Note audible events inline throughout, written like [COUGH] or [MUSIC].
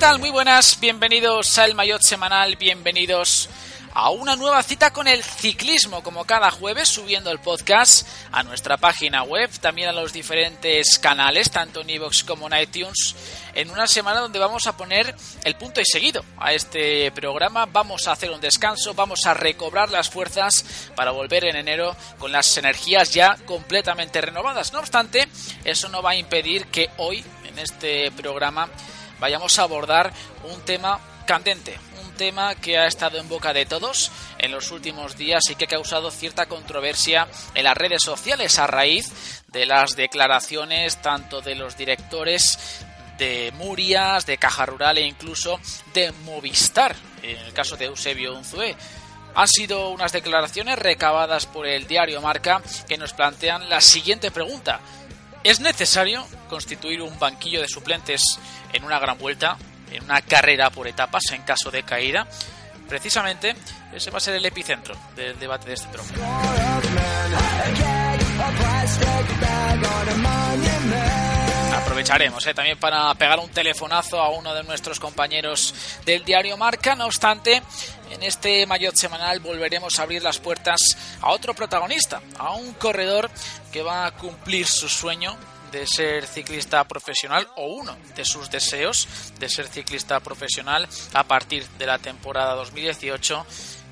tal? Muy buenas, bienvenidos al Mayotte Semanal, bienvenidos a una nueva cita con el ciclismo, como cada jueves, subiendo el podcast a nuestra página web, también a los diferentes canales, tanto en iVoox como en iTunes, en una semana donde vamos a poner el punto y seguido a este programa, vamos a hacer un descanso, vamos a recobrar las fuerzas para volver en enero con las energías ya completamente renovadas. No obstante, eso no va a impedir que hoy, en este programa, vayamos a abordar un tema candente, tema que ha estado en boca de todos en los últimos días y que ha causado cierta controversia en las redes sociales a raíz de las declaraciones tanto de los directores de Murias, de Caja Rural e incluso de Movistar, en el caso de Eusebio Unzué. Han sido unas declaraciones recabadas por el diario Marca que nos plantean la siguiente pregunta. ¿Es necesario constituir un banquillo de suplentes en una gran vuelta? en una carrera por etapas en caso de caída. Precisamente ese va a ser el epicentro del debate de este trofeo. Aprovecharemos eh, también para pegar un telefonazo a uno de nuestros compañeros del diario Marca. No obstante, en este Mayotte semanal volveremos a abrir las puertas a otro protagonista, a un corredor que va a cumplir su sueño de ser ciclista profesional o uno de sus deseos de ser ciclista profesional a partir de la temporada 2018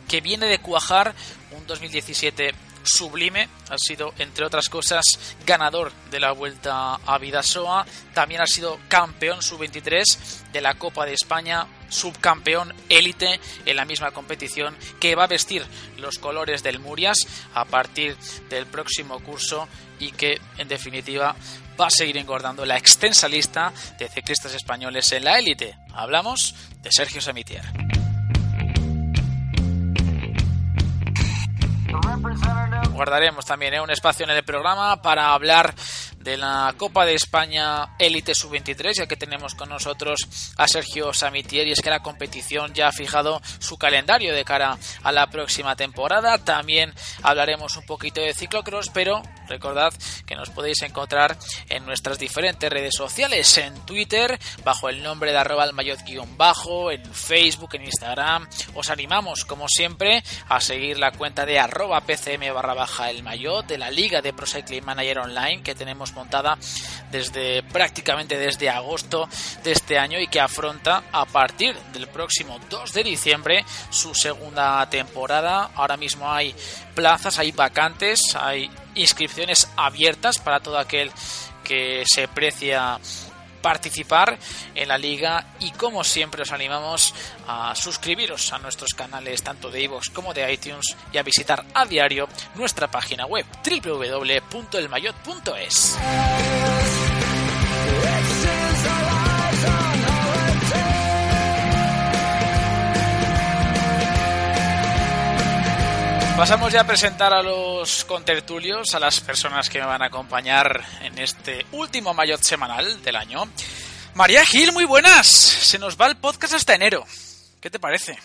que viene de cuajar un 2017 sublime, ha sido entre otras cosas ganador de la Vuelta a Vidasoa, también ha sido campeón sub-23 de la Copa de España, subcampeón élite en la misma competición que va a vestir los colores del Murias a partir del próximo curso y que en definitiva va a seguir engordando la extensa lista de ciclistas españoles en la élite. Hablamos de Sergio Samitier. Guardaremos también ¿eh? un espacio en el programa para hablar de la Copa de España Élite Sub-23, ya que tenemos con nosotros a Sergio Samitier y es que la competición ya ha fijado su calendario de cara a la próxima temporada. También hablaremos un poquito de ciclocross, pero recordad que nos podéis encontrar en nuestras diferentes redes sociales, en Twitter, bajo el nombre de arroba bajo en Facebook, en Instagram. Os animamos, como siempre, a seguir la cuenta de arroba pcm barra baja el mayot de la Liga de Pro Cycling Manager Online que tenemos montada desde prácticamente desde agosto de este año y que afronta a partir del próximo 2 de diciembre su segunda temporada. Ahora mismo hay plazas, hay vacantes, hay inscripciones abiertas para todo aquel que se precia participar en la liga y como siempre os animamos a suscribiros a nuestros canales tanto de iVoox como de iTunes y a visitar a diario nuestra página web www.elmayot.es. Pasamos ya a presentar a los contertulios, a las personas que me van a acompañar en este último maillot semanal del año. María Gil, muy buenas. Se nos va el podcast hasta enero. ¿Qué te parece?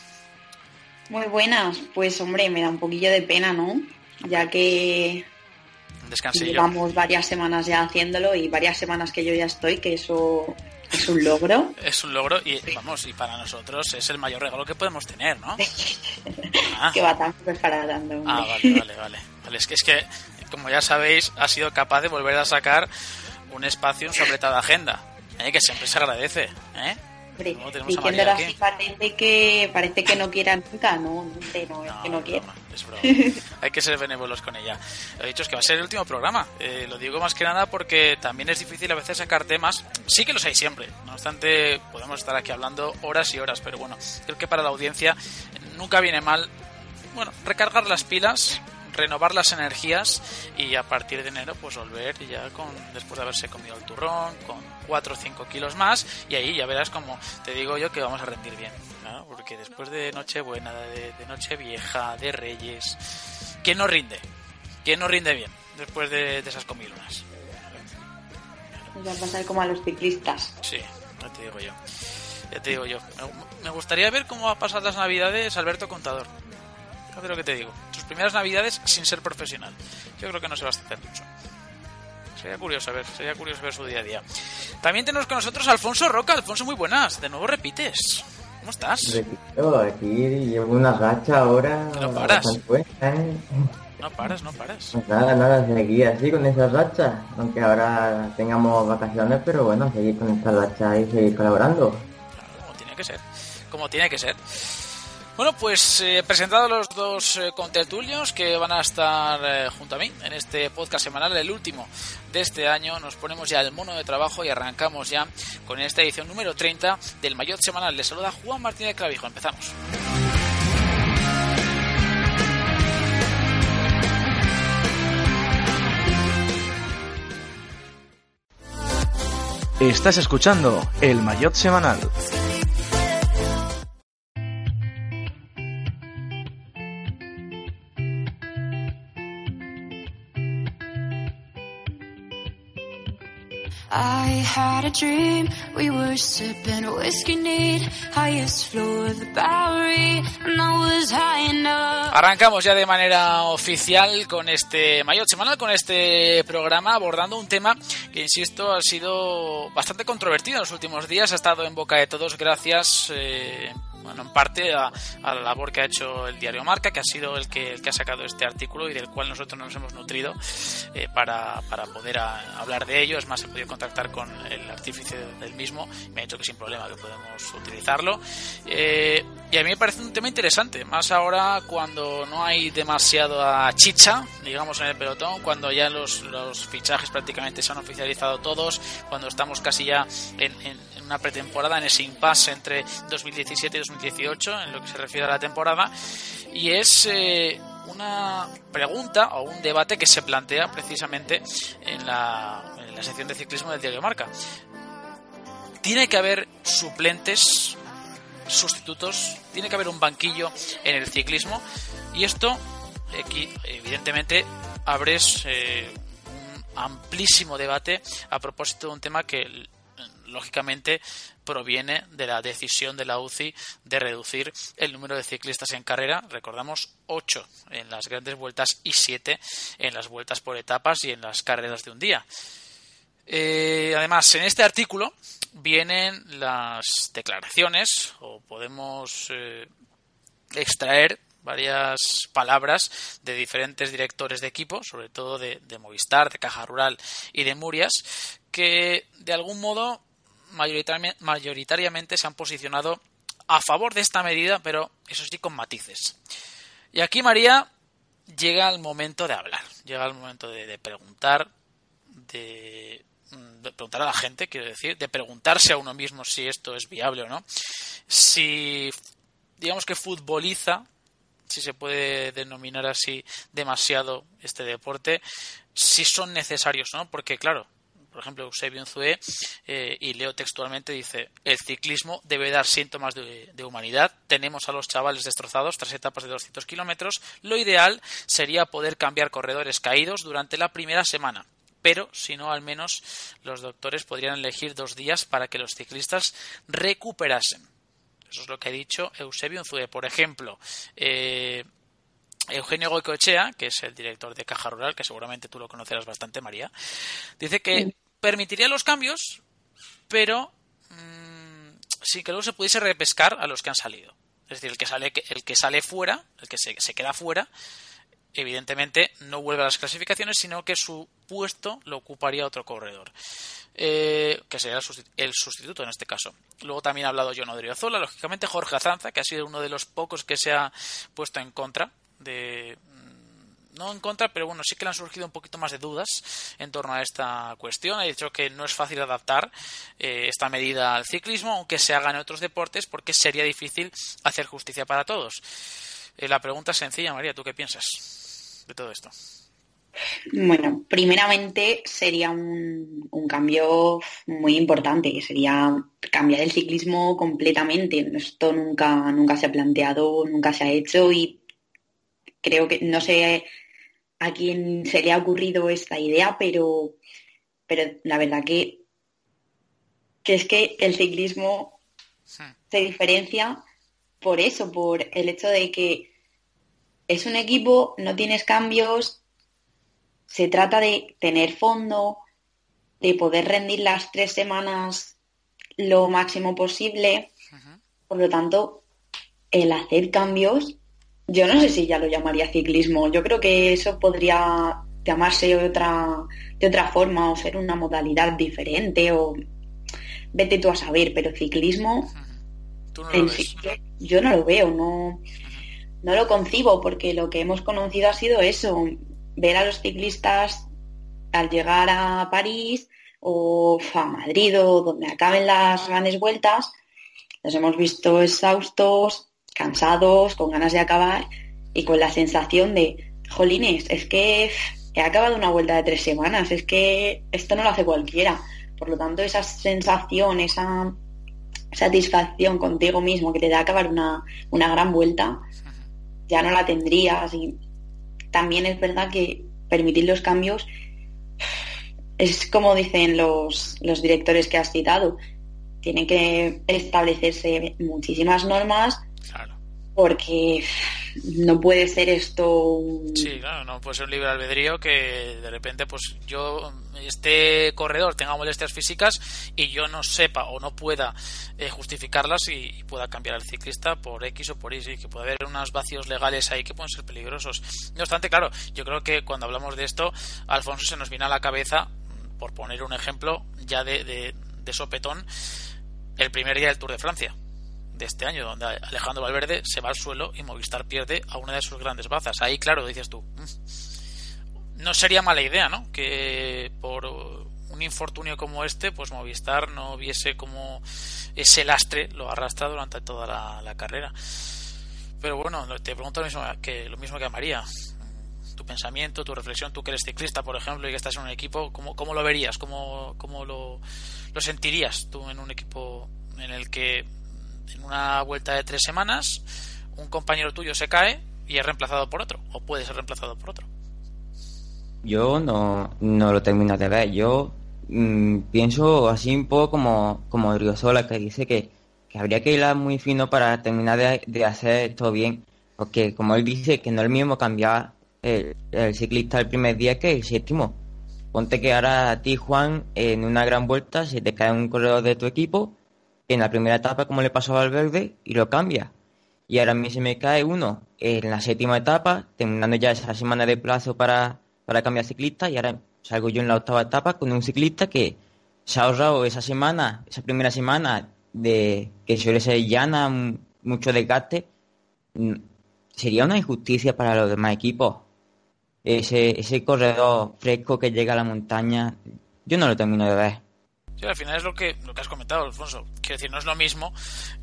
Muy buenas. Pues hombre, me da un poquillo de pena, ¿no? Ya que llevamos varias semanas ya haciéndolo y varias semanas que yo ya estoy, que eso es un logro. Es un logro y vamos, y para nosotros es el mayor regalo que podemos tener, ¿no? Ah. Que va tan preparando. Ah, vale, vale, vale, vale. Es que es que, como ya sabéis, ha sido capaz de volver a sacar un espacio en su apretada agenda. ¿eh? Que siempre se agradece, ¿eh? Diciéndolo así parece que, parece que no quiera nunca, no, no, es que no quiere. [LAUGHS] Hay que ser benévolos con ella. Lo dicho es que va a ser el último programa. Eh, lo digo más que nada porque también es difícil a veces sacar temas. Sí que los hay siempre. No obstante, podemos estar aquí hablando horas y horas, pero bueno, creo que para la audiencia nunca viene mal, bueno, recargar las pilas renovar las energías y a partir de enero pues volver ya con después de haberse comido el turrón con 4 o 5 kilos más y ahí ya verás como te digo yo que vamos a rendir bien porque después de Nochebuena de, de Noche Vieja de Reyes ¿quién no rinde? ¿quién no rinde bien después de, esas comilonas? va a pasar como a los ciclistas sí, ya te digo yo ya te digo yo me gustaría ver cómo va a pasar las navidades Alberto Contador Fíjate lo que te digo. Tus primeras navidades sin ser profesional. Yo creo que no se va a hacer mucho. Sería curioso ver, sería curioso ver su día a día. También tenemos con nosotros a Alfonso Roca. Alfonso, muy buenas. De nuevo repites. ¿Cómo estás? Repito, aquí llevo una racha ahora. No paras. ¿eh? No paras, no paras. Pues nada, nada, seguir así con esa racha. Aunque ahora tengamos vacaciones, pero bueno, seguir con esta racha y seguir colaborando. como tiene que ser. Como tiene que ser. Bueno, pues eh, presentados los dos eh, contertulios que van a estar eh, junto a mí en este podcast semanal, el último de este año, nos ponemos ya el mono de trabajo y arrancamos ya con esta edición número 30 del Mayor Semanal. Les saluda Juan Martínez Clavijo. Empezamos. Estás escuchando el Mayor Semanal. Arrancamos ya de manera oficial con este mayor semanal, con este programa, abordando un tema que, insisto, ha sido bastante controvertido en los últimos días, ha estado en boca de todos gracias... Eh, bueno, en parte a, la labor que ha hecho el diario Marca, que ha sido el que, el que ha sacado este artículo y del cual nosotros nos hemos nutrido eh, para, para, poder hablar de ello. Es más, he podido contactar con el artífice del mismo, me ha dicho que sin problema que podemos utilizarlo. Eh, y a mí me parece un tema interesante, más ahora cuando no hay demasiada chicha, digamos, en el pelotón, cuando ya los, los fichajes prácticamente se han oficializado todos, cuando estamos casi ya en, en una pretemporada, en ese impasse entre 2017 y 2018, en lo que se refiere a la temporada, y es eh, una pregunta o un debate que se plantea precisamente en la, en sección de ciclismo del diario Marca. ¿Tiene que haber suplentes sustitutos, tiene que haber un banquillo en el ciclismo y esto aquí evidentemente abres eh, amplísimo debate a propósito de un tema que lógicamente proviene de la decisión de la UCI de reducir el número de ciclistas en carrera. Recordamos 8 en las grandes vueltas y 7 en las vueltas por etapas y en las carreras de un día. Eh, además, en este artículo vienen las declaraciones o podemos eh, extraer varias palabras de diferentes directores de equipo, sobre todo de, Movistar, de Caja Rural y de Murias, que de algún modo mayoritariamente, se han posicionado a favor de esta medida, pero eso sí con matices. Y aquí, María, llega el momento de hablar, llega el momento de preguntar, de de preguntar a la gente, quiero decir, de preguntarse a uno mismo si esto es viable o no, si digamos que futboliza, si se puede denominar así demasiado este deporte, si son necesarios o no, porque claro, por ejemplo, Eusebio Unzué, eh, y leo textualmente, dice, el ciclismo debe dar síntomas de, humanidad, tenemos a los chavales destrozados tras etapas de 200 kilómetros, lo ideal sería poder cambiar corredores caídos durante la primera semana, pero si no, al menos los doctores podrían elegir dos días para que los ciclistas recuperasen. Eso es lo que ha dicho Eusebio Unzué. Por ejemplo, eh, Eugenio Goicoechea, que es el director de Caja Rural, que seguramente tú lo conocerás bastante, María, dice que permitiría los cambios, pero mm, sin que luego se pudiese repescar a los que han salido. Es decir, el que sale, el que sale fuera, el que se, queda fuera, evidentemente no vuelve a las clasificaciones, sino que su puesto lo ocuparía otro corredor, eh, que sería el sustituto en este caso. Luego también ha hablado John Odriozola, lógicamente Jorge Azanza, que ha sido uno de los pocos que se ha puesto en contra de no en contra, pero bueno, sí que le han surgido un poquito más de dudas en torno a esta cuestión. Ha dicho que no es fácil adaptar eh, esta medida al ciclismo, aunque se haga en otros deportes, porque sería difícil hacer justicia para todos. Eh, la pregunta es sencilla, María, ¿tú qué piensas? de todo esto? Bueno, primeramente sería un, cambio muy importante, sería cambiar el ciclismo completamente. Esto nunca, nunca se ha planteado, nunca se ha hecho y creo que no sé a quién se le ha ocurrido esta idea, pero, pero la verdad que, que es que el ciclismo se diferencia por eso, por el hecho de que es un equipo, no tienes cambios, se trata de tener fondo, de poder rendir las tres semanas lo máximo posible. Por lo tanto, el hacer cambios, yo no sé si ya lo llamaría ciclismo. Yo creo que eso podría llamarse de otra, de otra forma o ser una modalidad diferente o vete tú a saber, pero ciclismo yo, no lo veo, no, no lo concibo porque lo que hemos conocido ha sido eso, ver a los ciclistas al llegar a París o a Madrid o donde acaben las grandes vueltas, los hemos visto exhaustos, cansados, con ganas de acabar y con la sensación de, jolines, es que he acabado una vuelta de tres semanas, es que esto no lo hace cualquiera. Por lo tanto, esa sensación, esa satisfacción contigo mismo que te da acabar una, una gran vuelta, ya no la tendrías. Y también es verdad que permitir los cambios es como dicen los, los directores que has citado, tienen que establecerse muchísimas normas porque no puede ser esto Sí, claro, no puede ser un libre albedrío que de repente pues yo, este corredor tenga molestias físicas y yo no sepa o no pueda eh, justificarlas y, pueda cambiar al ciclista por X o por Y, que puede haber unos vacíos legales ahí que pueden ser peligrosos. No obstante, claro, yo creo que cuando hablamos de esto, Alfonso se nos viene a la cabeza, por poner un ejemplo ya de, de, de sopetón, el primer día del Tour de Francia de este año, donde Alejandro Valverde se va al suelo y Movistar pierde a una de sus grandes bazas. Ahí, claro, dices tú, mm, no sería mala idea, ¿no? Que por un infortunio como este, pues Movistar no viese como ese lastre lo arrastra durante toda la, carrera. Pero bueno, te pregunto lo mismo que, lo mismo que a María. Tu pensamiento, tu reflexión, tú que eres ciclista, por ejemplo, y que estás en un equipo, ¿cómo, cómo lo verías? ¿Cómo, cómo lo, lo sentirías tú en un equipo en el que en una vuelta de tres semanas un compañero tuyo se cae y es reemplazado por otro, o puede ser reemplazado por otro. Yo no, no lo termino de ver. Yo mm, pienso así un poco como, como Riosola, que dice que, habría que ir muy fino para terminar de, hacer todo bien. Porque, como él dice, que no es el mismo cambiar el, el, ciclista el primer día que el séptimo. Ponte que ahora a ti, Juan, en una gran vuelta, se te cae un corredor de tu equipo en la primera etapa como le pasó al verde y lo cambia. Y ahora a mí se me cae uno en la séptima etapa, terminando ya esa semana de plazo para, para cambiar ciclista y ahora salgo yo en la octava etapa con un ciclista que se ha ahorrado esa semana, esa primera semana de que suele ser llana, mucho desgaste. Mm, sería una injusticia para los demás equipos. Ese, ese corredor fresco que llega a la montaña, yo no lo termino de ver al final es lo que, lo que has comentado, Alfonso. Quiero decir, no es lo mismo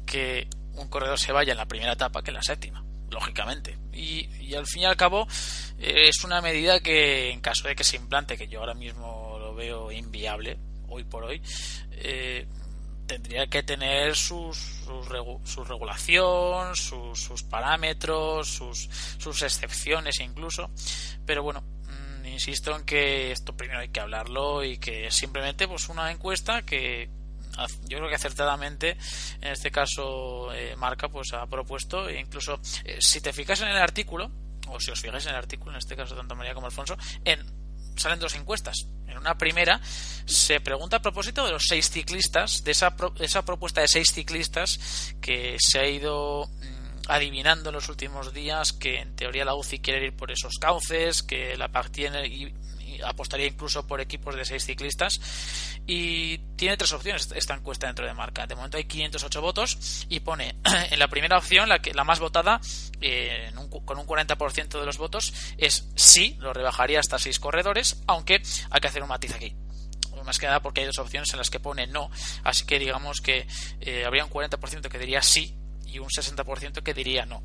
que un corredor se vaya en la primera etapa que en la séptima, lógicamente. Y, al fin y al cabo eh, es una medida que en caso de que se implante, que yo ahora mismo lo veo inviable, hoy por hoy, eh, tendría que tener sus, su regulación, sus, sus parámetros, sus, sus excepciones incluso. Pero bueno, insisto en que esto primero hay que hablarlo y que simplemente pues una encuesta que yo creo que acertadamente en este caso eh, Marca pues ha propuesto. E incluso eh, si te fijas en el artículo o si os fijáis en el artículo en este caso tanto María como Alfonso en salen dos encuestas. En una primera se pregunta a propósito de los seis ciclistas de esa, esa propuesta de seis ciclistas que se ha ido adivinando en los últimos días que en teoría la UCI quiere ir por esos cauces, que la PAC y, apostaría incluso por equipos de seis ciclistas. Y tiene tres opciones esta encuesta dentro de marca. De momento hay 508 votos y pone [CLEARS THROAT] en la primera opción, la, que, la más votada, eh, con un 40% de los votos, es sí, lo rebajaría hasta seis corredores, aunque hay que hacer un matiz aquí. Más que nada porque hay dos opciones en las que pone no, así que digamos que eh, habría un 40% que diría sí y un 60% que diría no.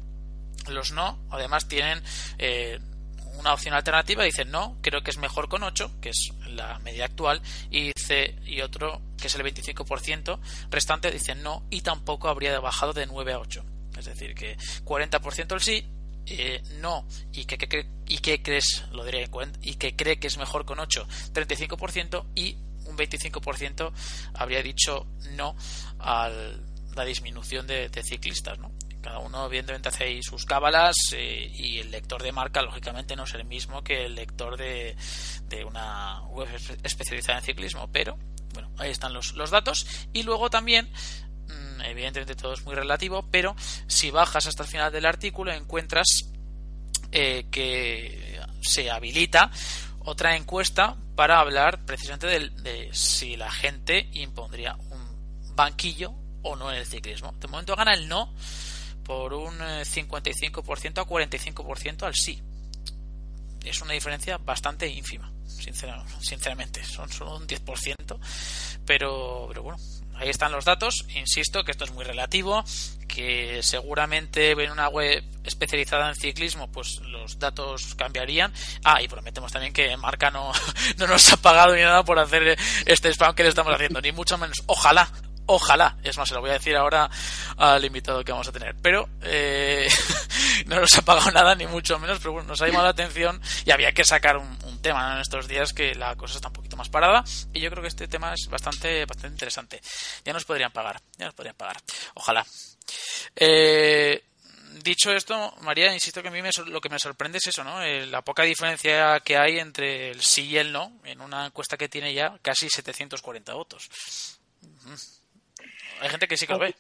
Los no, además, tienen eh, una opción alternativa, dicen no, creo que es mejor con 8, que es la media actual, y dice y otro, que es el 25% restante, dicen no, y tampoco habría bajado de 9 a 8. Es decir, que 40% el sí, eh, no, y que, que, y que crees, lo diré, y que cree que es mejor con 8, 35%, y un 25% habría dicho no al la disminución de, ciclistas, ¿no? cada uno evidentemente hace ahí sus cábalas eh, y el lector de marca lógicamente no es el mismo que el lector de, de una web especializada en ciclismo, pero bueno, ahí están los, datos y luego también mm, evidentemente todo es muy relativo, pero si bajas hasta el final del artículo encuentras eh, que se habilita otra encuesta para hablar precisamente de, de, si la gente impondría un banquillo o no en el ciclismo. De momento gana el no por un 55% eh, a 45% al sí. Es una diferencia bastante ínfima, sinceramente. Son solo un 10%, pero, bueno, ahí están los datos. Insisto que esto es muy relativo, que seguramente en una web especializada en ciclismo, pues los datos cambiarían. Ah, y prometemos también que Marca no, [LAUGHS] no nos ha pagado ni nada por hacer este spam que le estamos haciendo, ni mucho menos. Ojalá, Ojalá, es más, se lo voy a decir ahora al invitado que vamos a tener. Pero eh, [LAUGHS] no nos ha pagado nada, ni mucho menos, pero bueno, nos ha llamado la atención y había que sacar un, tema en estos días que la cosa está un poquito más parada. Y yo creo que este tema es bastante, bastante interesante. Ya nos podrían pagar, ya nos podrían pagar. Ojalá. Eh, dicho esto, María, insisto que a mí lo que me sorprende es eso, ¿no? Eh, la poca diferencia que hay entre el sí y el no en una encuesta que tiene ya casi 740 votos. Hay gente que sí que lo ve.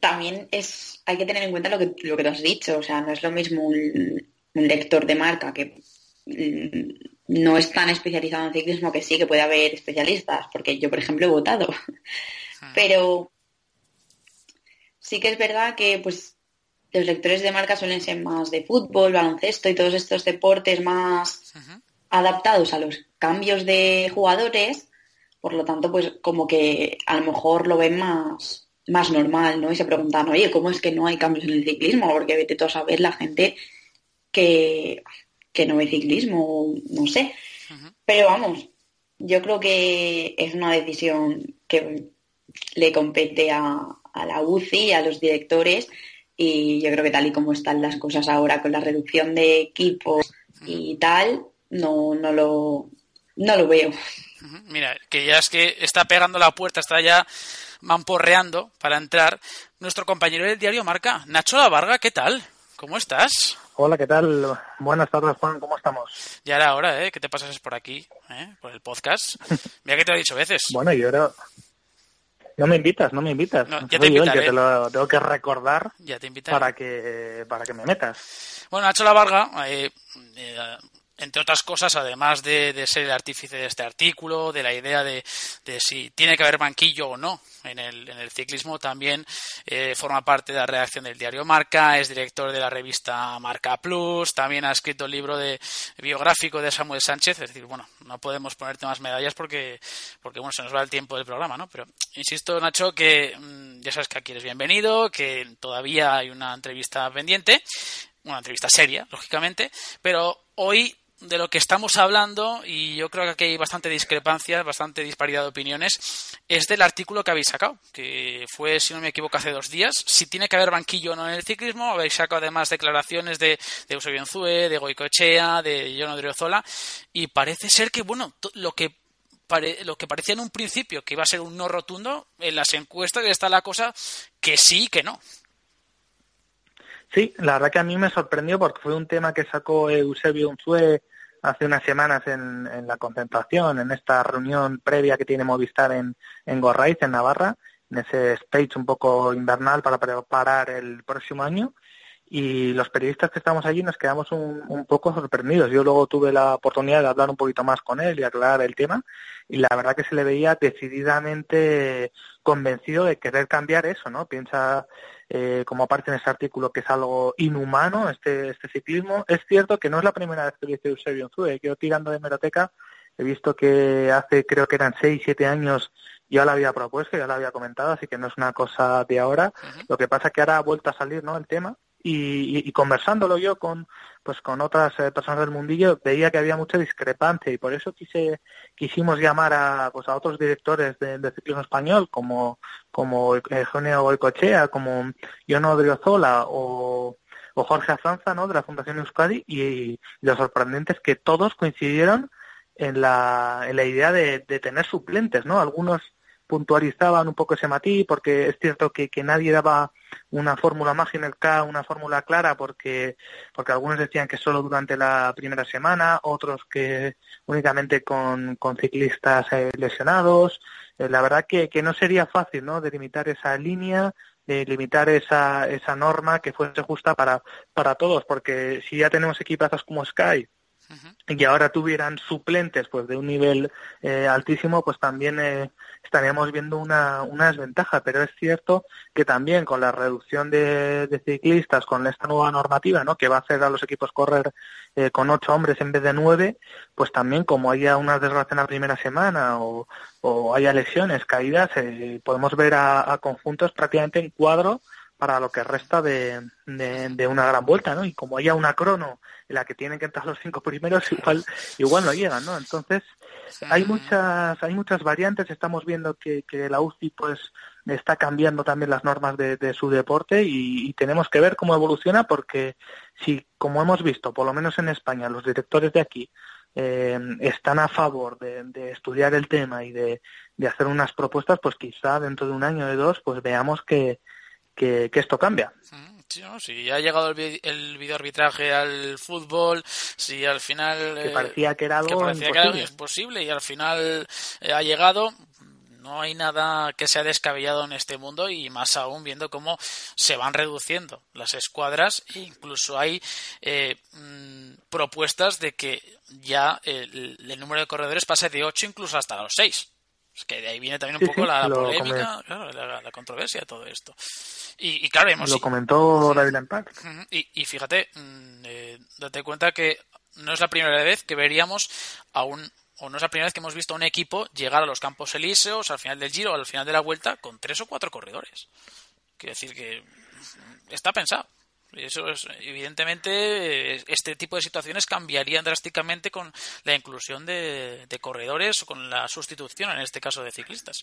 También es, hay que tener en cuenta lo que, lo que te has dicho, o sea, no es lo mismo un, lector de marca que mm, no es tan especializado en ciclismo que sí, que puede haber especialistas, porque yo, por ejemplo, he votado. Hmm. Pero sí que es verdad que pues los lectores de marca suelen ser más de fútbol, baloncesto y todos estos deportes más adaptados a los cambios de jugadores por lo tanto, pues como que a lo mejor lo ven más, más normal, ¿no? Y se preguntan, oye, ¿cómo es que no hay cambios en el ciclismo? Porque vete tú a saber la gente que, que no ve ciclismo, no sé. Pero vamos, yo creo que es una decisión que le compete a, a la UCI, a los directores, y yo creo que tal y como están las cosas ahora con la reducción de equipos y tal, no, no, lo, no lo veo. Mira, que ya es que está pegando la puerta, está ya mamporreando para entrar nuestro compañero del diario Marca, Nacho La Varga, ¿qué tal? ¿Cómo estás? Hola, ¿qué tal? Buenas tardes, Juan, ¿cómo estamos? Ya era hora, ¿eh? Que te pasases por aquí, ¿eh? Por el podcast. [LAUGHS] Mira que te lo he dicho veces. bueno, yo era... No me invitas, no me invitas. ya te invitaré. te lo tengo que recordar ya te para que para que me metas. Bueno, Nacho La Varga, eh, eh, entre otras cosas, además de, ser el artífice de este artículo, de la idea de, si tiene que haber banquillo o no en el, en el ciclismo, también eh, forma parte de la redacción del diario Marca, es director de la revista Marca Plus, también ha escrito el libro de biográfico de Samuel Sánchez, es decir, bueno, no podemos ponerte más medallas porque, porque bueno, se nos va el tiempo del programa, ¿no? Pero insisto, Nacho, que mm, ya sabes que aquí eres bienvenido, que todavía hay una entrevista pendiente, una entrevista seria, lógicamente, pero hoy de lo que estamos hablando, y yo creo que aquí hay bastante discrepancia, bastante disparidad de opiniones, es del artículo que habéis sacado, que fue, si no me equivoco, hace dos días. Si tiene que haber banquillo o no en el ciclismo, habéis sacado además declaraciones de, de Eusebio Enzue, de Goicoechea, de John Odriozola, y parece ser que, bueno, lo que lo que parecía en un principio que iba a ser un no rotundo, en las encuestas está la cosa que sí y que no. Sí, la verdad que a mí me sorprendió porque fue un tema que sacó Eusebio Unzue hace unas semanas en, en, la concentración, en esta reunión previa que tiene Movistar en, en Gorraiz, en Navarra, en ese stage un poco invernal para preparar el próximo año. Y los periodistas que estamos allí nos quedamos un, un poco sorprendidos. Yo luego tuve la oportunidad de hablar un poquito más con él y aclarar el tema. Y la verdad que se le veía decididamente convencido de querer cambiar eso, ¿no? Piensa eh, como aparte en ese artículo que es algo inhumano este, este ciclismo. Es cierto que no es la primera vez que lo dice Eusebio Zue. Yo tirando de meroteca he visto que hace creo que eran seis, siete años ya lo había propuesto, ya lo había comentado, así que no es una cosa de ahora. Lo que pasa es que ahora ha vuelto a salir ¿no? el tema y, conversándolo yo con pues con otras eh, personas del mundillo veía que había mucha discrepancia y por eso quise quisimos llamar a pues a otros directores de, de ciclismo español como como Eugenio Boicochea como Yono Odriozola o o Jorge Azanza, ¿no? De la Fundación Euskadi y, lo sorprendente es que todos coincidieron en la, en la idea de, de tener suplentes, ¿no? Algunos puntualizaban un poco ese matiz, porque es cierto que, que nadie daba una fórmula mágica, una fórmula clara, porque, porque algunos decían que solo durante la primera semana, otros que únicamente con, con ciclistas eh, lesionados. Eh, la verdad que, que no sería fácil ¿no? delimitar esa línea, de limitar esa, esa norma que fuese justa para, para todos, porque si ya tenemos equipazos como Sky, y ahora tuvieran suplentes pues de un nivel eh, altísimo pues también eh, estaríamos viendo una, una desventaja. Pero es cierto que también con la reducción de, ciclistas con esta nueva normativa no que va a hacer a los equipos correr eh, con ocho hombres en vez de nueve pues también como haya una desgracia en la primera semana o, o haya lesiones caídas podemos ver a, a conjuntos prácticamente en cuadro para lo que resta de, de, una gran vuelta, ¿no? Y como haya una crono en la que tienen que entrar los cinco primeros, igual, igual no llegan, ¿no? Entonces, hay muchas, hay muchas variantes, estamos viendo que, que la UCI pues está cambiando también las normas de, de su deporte y, tenemos que ver cómo evoluciona porque si, como hemos visto, por lo menos en España, los directores de aquí eh, están a favor de, de, estudiar el tema y de, de hacer unas propuestas, pues quizá dentro de un año o de dos, pues veamos que, que, esto cambia. si ha llegado el, el videoarbitraje al fútbol, si al final... Que parecía que era algo imposible. y al final eh, ha llegado, no hay nada que sea descabellado en este mundo y más aún viendo cómo se van reduciendo las escuadras e incluso hay eh, mm, propuestas de que ya el, el, número de corredores pase de 8 incluso hasta los 6. Es que de ahí viene también un poco la, polémica, la, la, controversia de todo esto. Y, claro, hemos... Lo comentó David Lampard. Y, y fíjate, mm, eh, date cuenta que no es la primera vez que veríamos a un o no es la primera vez que hemos visto a un equipo llegar a los Campos Elíseos al final del Giro o al final de la Vuelta con tres o cuatro corredores. Quiere decir que está pensado. Eso es, evidentemente, este tipo de situaciones cambiarían drásticamente con la inclusión de, corredores o con la sustitución, en este caso, de ciclistas.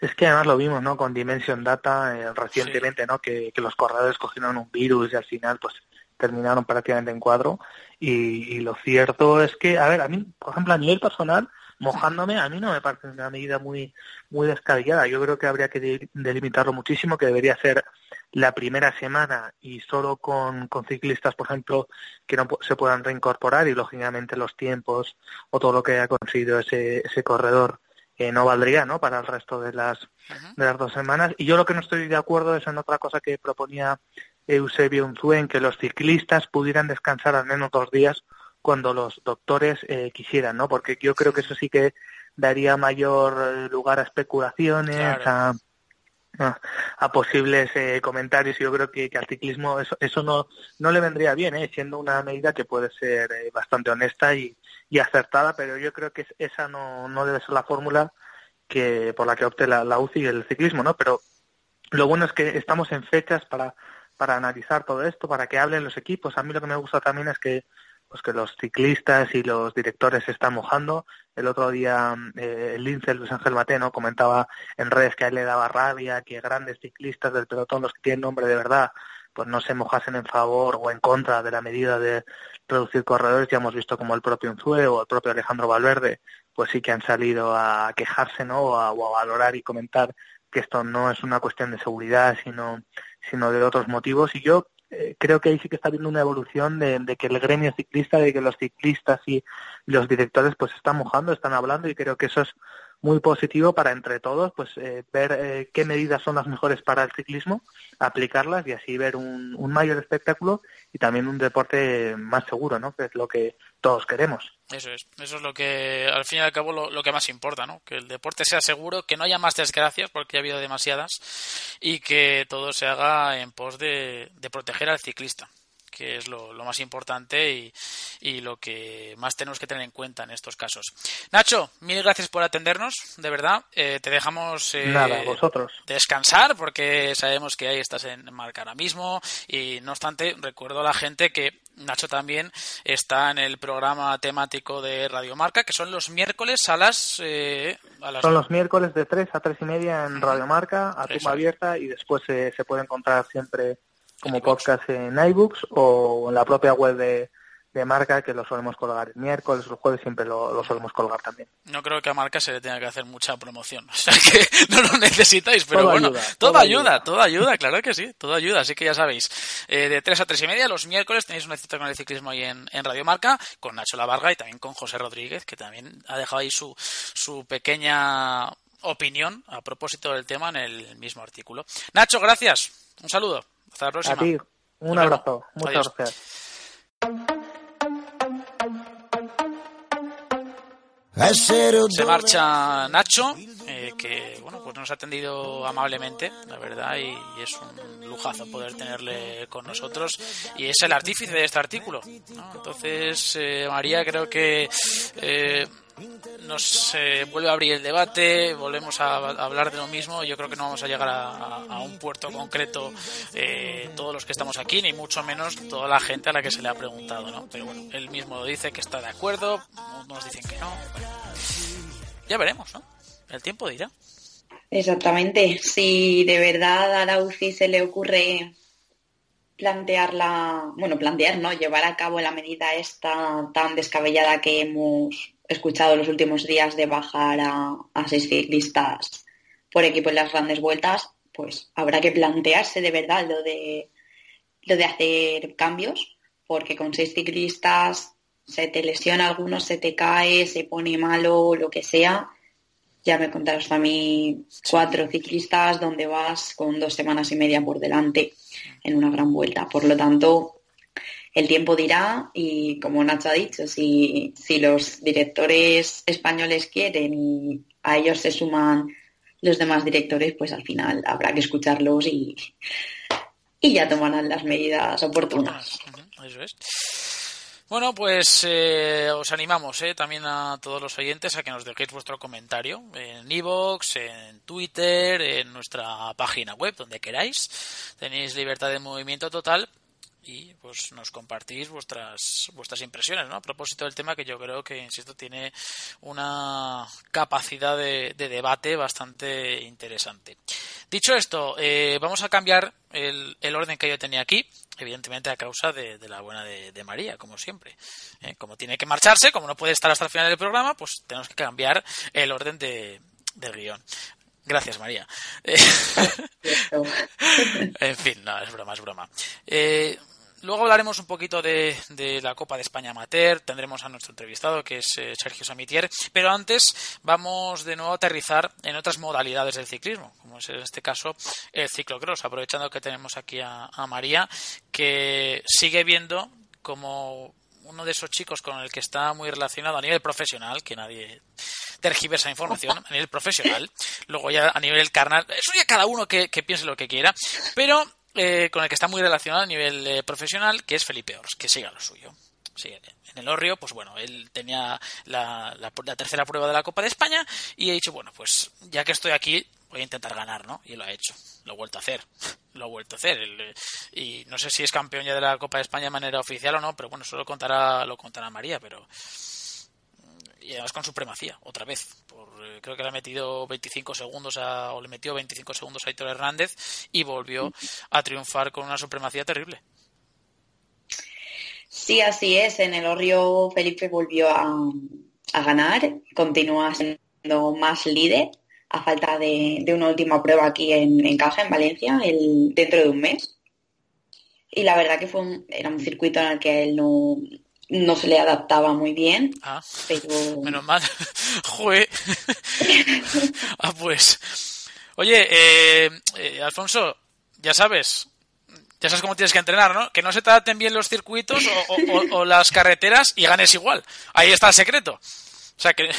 Es que además lo vimos, ¿no? Con Dimension Data eh, recientemente, ¿no? Que, los corredores cogieron un virus y al final, pues, terminaron prácticamente en cuadro. Y, y, lo cierto es que, a ver, a mí, por ejemplo, a nivel personal, mojándome, a mí no me parece una medida muy, muy descabellada. Yo creo que habría que delimitarlo muchísimo, que debería ser la primera semana y solo con, con ciclistas, por ejemplo, que no se puedan reincorporar y lógicamente los tiempos o todo lo que haya conseguido ese, ese corredor eh, no valdría ¿no? para el resto de las, de las dos semanas. Y yo lo que no estoy de acuerdo es en otra cosa que proponía Eusebio Unzuen, que los ciclistas pudieran descansar al menos dos días cuando los doctores eh, quisieran, ¿no? Porque yo creo que eso sí que daría mayor eh, lugar a especulaciones, a, a, posibles eh, comentarios yo creo que, que al ciclismo eso, eso no, no le vendría bien, ¿eh? siendo una medida que puede ser eh, bastante honesta y, y, acertada, pero yo creo que esa no, no debe ser la fórmula que por la que opte la, la UCI y el ciclismo, ¿no? Pero lo bueno es que estamos en fechas para, para analizar todo esto, para que hablen los equipos. A mí lo que me gusta también es que pues que los ciclistas y los directores se están mojando. El otro día eh, el lince Luis Ángel Mateno comentaba en redes que a él le daba rabia que grandes ciclistas del pelotón, los que tienen nombre de verdad, pues no se mojasen en favor o en contra de la medida de reducir corredores. Ya hemos visto como el propio Unzue o el propio Alejandro Valverde, pues sí que han salido a quejarse, ¿no? O a, o a valorar y comentar que esto no es una cuestión de seguridad, sino, sino de otros motivos. Y yo eh, creo que ahí sí que está habiendo una evolución de, que el gremio ciclista, de que los ciclistas y los directores pues están mojando, están hablando y creo que eso es muy positivo para entre todos pues eh, ver eh, qué medidas son las mejores para el ciclismo, aplicarlas y así ver un, mayor espectáculo y también un deporte más seguro, ¿no? Que es lo que todos queremos. Eso es, eso es lo que al fin y al cabo lo, lo que más importa, ¿no? Que el deporte sea seguro, que no haya más desgracias porque ha habido demasiadas y que todo se haga en pos de, de proteger al ciclista que es lo, más importante y, y, lo que más tenemos que tener en cuenta en estos casos. Nacho, mil gracias por atendernos, de verdad. Eh, te dejamos eh, vosotros. descansar porque sabemos que ahí estás en marca ahora mismo y no obstante recuerdo a la gente que Nacho también está en el programa temático de Radio Marca, que son los miércoles a las... Eh, son los miércoles de 3 a 3 y media en Radio Marca, a tumba abierta, y después se puede encontrar siempre como podcast en iBooks o en la propia web de, de marca que lo solemos colgar el miércoles, el jueves siempre lo, solemos colgar también. No creo que a marca se le tenga que hacer mucha promoción, [LAUGHS] o sea que no lo necesitáis, pero bueno, todo, ayuda, todo ayuda, claro que sí, todo ayuda, así que ya sabéis, eh, de 3 a 3 y media los miércoles tenéis una cita con el ciclismo ahí en, en Radio Marca, con Nacho Lavarga y también con José Rodríguez, que también ha dejado ahí su, su pequeña opinión a propósito del tema en el mismo artículo. Nacho, gracias, un saludo, hasta la próxima. A ti, un abrazo, muchas gracias. Se marcha Nacho, eh, que bueno, pues nos ha atendido amablemente, la verdad, y, es un lujazo poder tenerle con nosotros. Y es el artífice de este artículo. Entonces, eh, María, creo que eh, nos vuelve a abrir el debate, volvemos a, hablar de lo mismo. Yo creo que no vamos a llegar a, un puerto concreto eh, todos los que estamos aquí, ni mucho menos toda la gente a la que se le ha preguntado, ¿no? Pero bueno, él mismo dice que está de acuerdo, nos dicen que no. ya veremos, ¿no? El tiempo dirá. Exactamente. Si de verdad a la UCI se le ocurre plantearla, bueno, plantear, ¿no? Llevar a cabo la medida esta tan descabellada que hemos escuchado los últimos días de bajar a, seis ciclistas por equipo en las grandes vueltas, pues habrá que plantearse de verdad lo de, lo de hacer cambios, porque con seis ciclistas se te lesiona alguno, se te cae, se pone malo, lo que sea. Ya me contarás a mí cuatro ciclistas donde vas con dos semanas y media por delante en una gran vuelta. Por lo tanto, el tiempo dirá y como Nacho ha dicho, si, si los directores españoles quieren y a ellos se suman los demás directores, pues al final habrá que escucharlos y, y ya tomarán las medidas oportunas. Eso es. Bueno, pues eh, os animamos eh, también a todos los oyentes a que nos dejéis vuestro comentario en iVoox, en Twitter, en nuestra página web, donde queráis. Tenéis libertad de movimiento total y pues nos compartís vuestras vuestras impresiones ¿no? a propósito del tema que yo creo que insisto tiene una capacidad de, debate bastante interesante dicho esto eh, vamos a cambiar el, el, orden que yo tenía aquí evidentemente a causa de, la buena de, María como siempre eh, como tiene que marcharse como no puede estar hasta el final del programa pues tenemos que cambiar el orden de, del guion Gracias, María. [LAUGHS] en fin, no, es broma, es broma. Eh, Luego hablaremos un poquito de, la Copa de España Amateur, tendremos a nuestro entrevistado que es eh, Sergio Samitier, pero antes vamos de nuevo a aterrizar en otras modalidades del ciclismo, como es en este caso el ciclocross, aprovechando que tenemos aquí a, María, que sigue viendo como uno de esos chicos con el que está muy relacionado a nivel profesional, que nadie tergiversa información a nivel profesional, luego ya a nivel carnal, eso ya cada uno que piense lo que quiera, pero eh, con el que está muy relacionado a nivel eh, profesional, que es Felipe Ors, que siga lo suyo. en el Orrio, pues bueno, él tenía la, tercera prueba de la Copa de España y he dicho, bueno, pues ya que estoy aquí, voy a intentar ganar, ¿no? Y lo ha hecho, lo ha vuelto a hacer, [LAUGHS] lo ha vuelto a hacer. Eh, y no sé si es campeón ya de la Copa de España de manera oficial o no, pero bueno, eso lo contará, lo contará María, pero y además con supremacía, otra vez. Por, eh, creo que le ha metido 25 segundos a, o le metió 25 segundos a Héctor Hernández y volvió a triunfar con una supremacía terrible. Sí, así es. En el Orrio Felipe volvió a, ganar, continúa siendo más líder a falta de, una última prueba aquí en, en Caja, en Valencia, el, dentro de un mes. Y la verdad que fue era un circuito en el que él no, no se le adaptaba muy bien. Ah, menos mal. [LAUGHS] Jue. [LAUGHS] ah, pues. Oye, eh, eh, Alfonso, ya sabes, ya sabes cómo tienes que entrenar, ¿no? Que no se te adapten bien los circuitos o, las carreteras y ganes igual. Ahí está el secreto. O sea que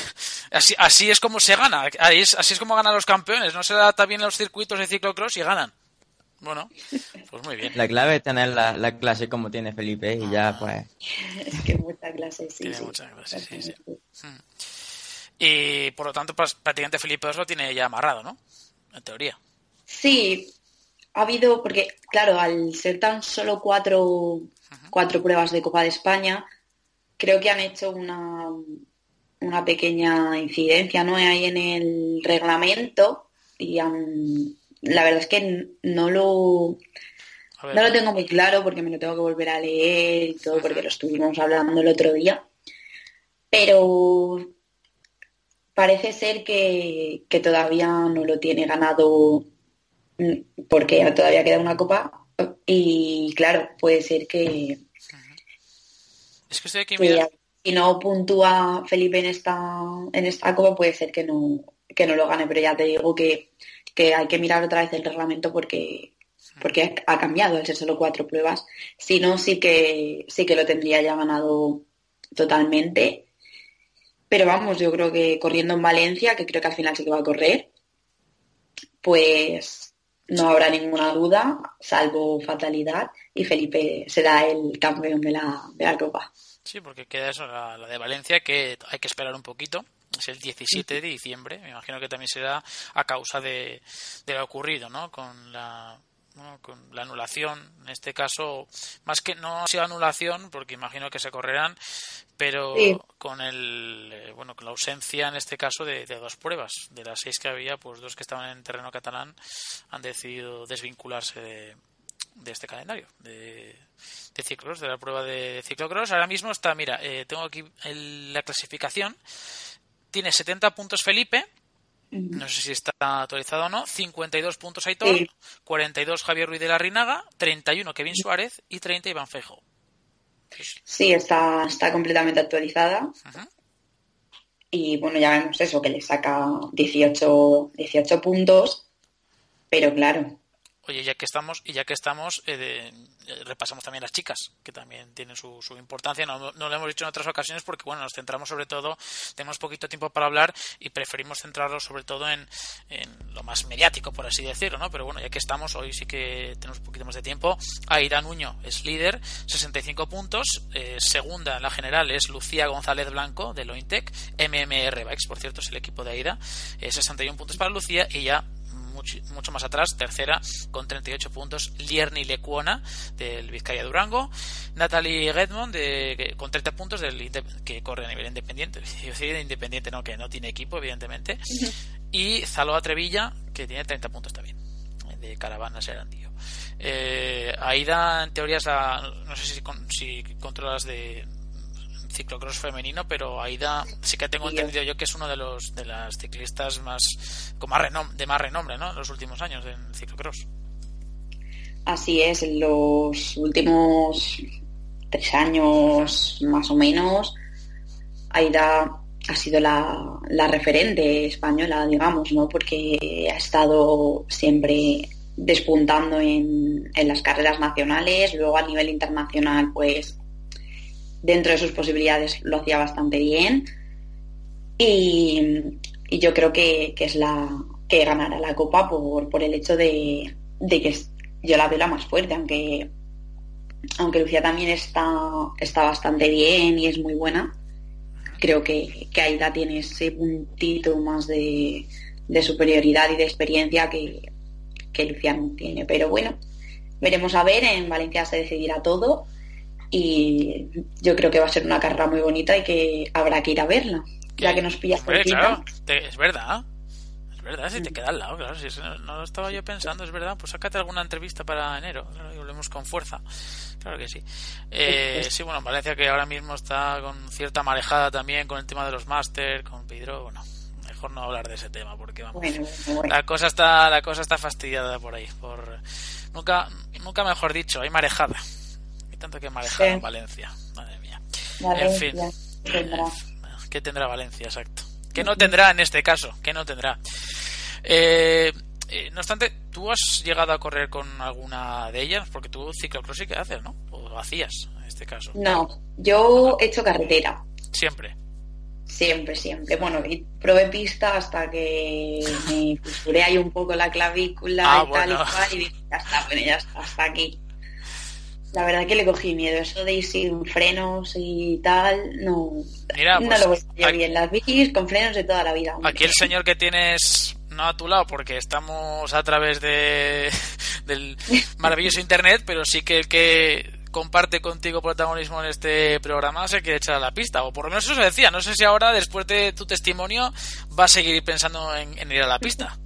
así, así es como se gana, así es, así es como ganan los campeones, no se adaptan bien los circuitos de ciclocross y ganan. Bueno, pues muy bien. La clave es tener la, clase como tiene Felipe y ya pues... [LAUGHS] Es que mucha clase, sí. Tiene mucha clase, sí, sí. Hmm. Y por lo tanto, pues, prácticamente Felipe lo tiene ya amarrado, ¿no? En teoría. Sí, ha habido, porque claro, al ser tan solo cuatro, cuatro pruebas de Copa de España, creo que han hecho una, una pequeña incidencia, ¿no? Ahí en el reglamento y han la verdad es que no lo No lo tengo muy claro porque me lo tengo que volver a leer y todo, porque lo estuvimos hablando el otro día. Pero parece ser que, todavía no lo tiene ganado porque todavía queda una copa. Y claro, puede ser que... Es que estoy aquí si no puntúa Felipe en esta, en esta copa, puede ser que no, que no lo gane, pero ya te digo que, que hay que mirar otra vez el reglamento porque porque ha cambiado al ser solo cuatro pruebas. Si no, sí que, sí que lo tendría ya ganado totalmente. Pero vamos, yo creo que corriendo en Valencia, que creo que al final sí que va a correr, pues no habrá ninguna duda, salvo fatalidad, y Felipe será el campeón de la, de la Copa. Sí, porque queda eso, la, de Valencia, que hay que esperar un poquito. Es el 17 de diciembre. Me imagino que también será a causa de, de lo ocurrido, ¿no? Con la con la anulación, en este caso, más que no ha sido anulación, porque imagino que se correrán, pero con el eh, bueno con la ausencia en este caso de, dos pruebas, de las seis que había, pues dos que estaban en terreno catalán han decidido desvincularse de, este calendario de, de ciclos, de la prueba de ciclocross. Ahora mismo está, mira, eh, tengo aquí la clasificación. Tiene 70 puntos Felipe, no sé si está actualizado o no, 52 puntos Aitor, 42 Javier Ruiz de la Rinaga, 31 Kevin Suárez y 30 Iván Fejo. Sí, está, está completamente actualizada. Y bueno, ya vemos eso, que le saca 18, 18 puntos, pero claro, Oye, ya que estamos, y ya que estamos, eh, eh, repasamos también las chicas, que también tienen su, importancia. No, lo hemos dicho en otras ocasiones porque, bueno, nos centramos sobre todo, tenemos poquito tiempo para hablar y preferimos centrarnos sobre todo en, lo más mediático, por así decirlo, ¿no? Pero bueno, ya que estamos, hoy sí que tenemos un poquito más de tiempo. Aida Nuño es líder, 65 puntos. Eh, segunda en la general es Lucía González Blanco, de Lointec. MMR Bikes, por cierto, es el equipo de Aida. 61 puntos para Lucía y ya mucho, más atrás, tercera con 38 puntos, Lierni Lecuona del Vizcaya Durango, Natalie Redmond de, con 30 puntos del que corre a nivel independiente, [LAUGHS] yo soy independiente, no, que no tiene equipo, evidentemente, y Zaloa Trevilla que tiene 30 puntos también de Caravana Serandío. Eh, Aida, en teoría, es no sé si, si controlas de ciclocross femenino, pero Aida sí que tengo entendido yo que es uno de los de las ciclistas más con más de más renombre, ¿no? En los últimos años en ciclocross. Así es, en los últimos tres años más o menos, Aida ha sido la, la referente española, digamos, ¿no? Porque ha estado siempre despuntando en, en, las carreras nacionales, luego a nivel internacional, pues dentro de sus posibilidades lo hacía bastante bien y, yo creo que, es la que ganará la copa por, por el hecho de, que yo la veo la más fuerte, aunque aunque Lucía también está, está bastante bien y es muy buena, creo que, que Aida tiene ese puntito más de, de superioridad y de experiencia que, que Lucía no tiene. Pero bueno, veremos a ver, en Valencia se decidirá todo y yo creo que va a ser una carrera muy bonita y que habrá que ir a verla, ya que nos pilla por claro, es verdad. Es verdad, si te queda al lado, claro. Si no lo estaba yo pensando, es verdad. Pues sácate alguna entrevista para enero. y volvemos con fuerza. Claro que sí. Eh, sí, bueno, Valencia que ahora mismo está con cierta marejada también con el tema de los máster, con Pedro. Bueno, mejor no hablar de ese tema porque vamos. La cosa está, la cosa está fastidiada por ahí. Por nunca, nunca mejor dicho, hay marejada tanto que manejar en Valencia. Madre mía. en fin. Tendrá. ¿Qué tendrá Valencia? Exacto. ¿Qué no tendrá en este caso? ¿Qué no tendrá? Eh, eh, no obstante, ¿tú has llegado a correr con alguna de ellas? Porque tú ciclocross sí que haces, ¿no? O hacías, en este caso. No, yo he hecho carretera. Siempre. Siempre, siempre. Bueno, y probé pista hasta que me [LAUGHS] fissuré ahí un poco la clavícula ah, y tal y cual, y dije, ya está, bueno, ya está, hasta aquí. La verdad que le cogí miedo. Eso de ir sin frenos y tal, no, no pues, lo voy a bien. Las bicis con frenos de toda la vida. Aquí el señor que tienes no a tu lado porque estamos a través de [LAUGHS] del maravilloso internet, pero sí que el que comparte contigo protagonismo en este programa se quiere echar a la pista, o por lo menos eso se decía. No sé si ahora, después de tu testimonio, va a seguir pensando en ir a la pista.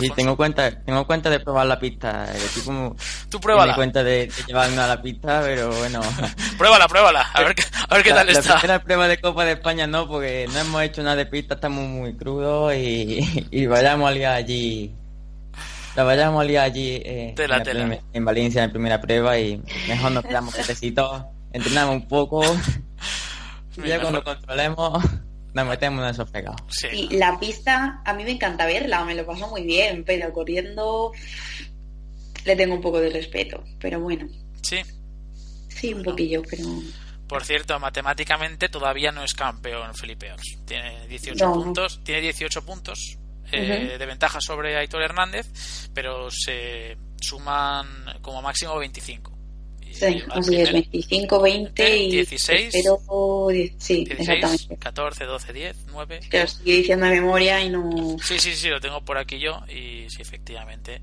Sí, tengo cuenta, tengo cuenta de probar la pista. El equipo Tú pruébala. Tengo cuenta de, llevarme a la pista, pero bueno. [LAUGHS] pruébala, pruébala. A ver, a ver qué tal está. La primera prueba de Copa de España no, porque no hemos hecho nada de pista, estamos muy crudos y, y vayamos a liar allí. La vayamos a liar allí eh, en, Valencia en primera prueba y mejor nos quedamos [LAUGHS] quietecitos, entrenamos un poco y [LAUGHS] ya cuando controlemos nos metemos en esos pegados. Sí. la pista, a mí me encanta verla, me lo paso muy bien, pero corriendo le tengo un poco de respeto, pero bueno. Sí. Sí, un poquillo, pero... Por cierto, matemáticamente todavía no es campeón Felipe Ors. Tiene 18 puntos, tiene 18 puntos eh, de ventaja sobre Aitor Hernández, pero se suman como máximo 25. Sí, así es, 25, 20 y 16, pero, sí, 16 14, 12, 10, 9. Que lo estoy diciendo de memoria y no. Sí, sí, sí, lo tengo por aquí yo y sí, efectivamente,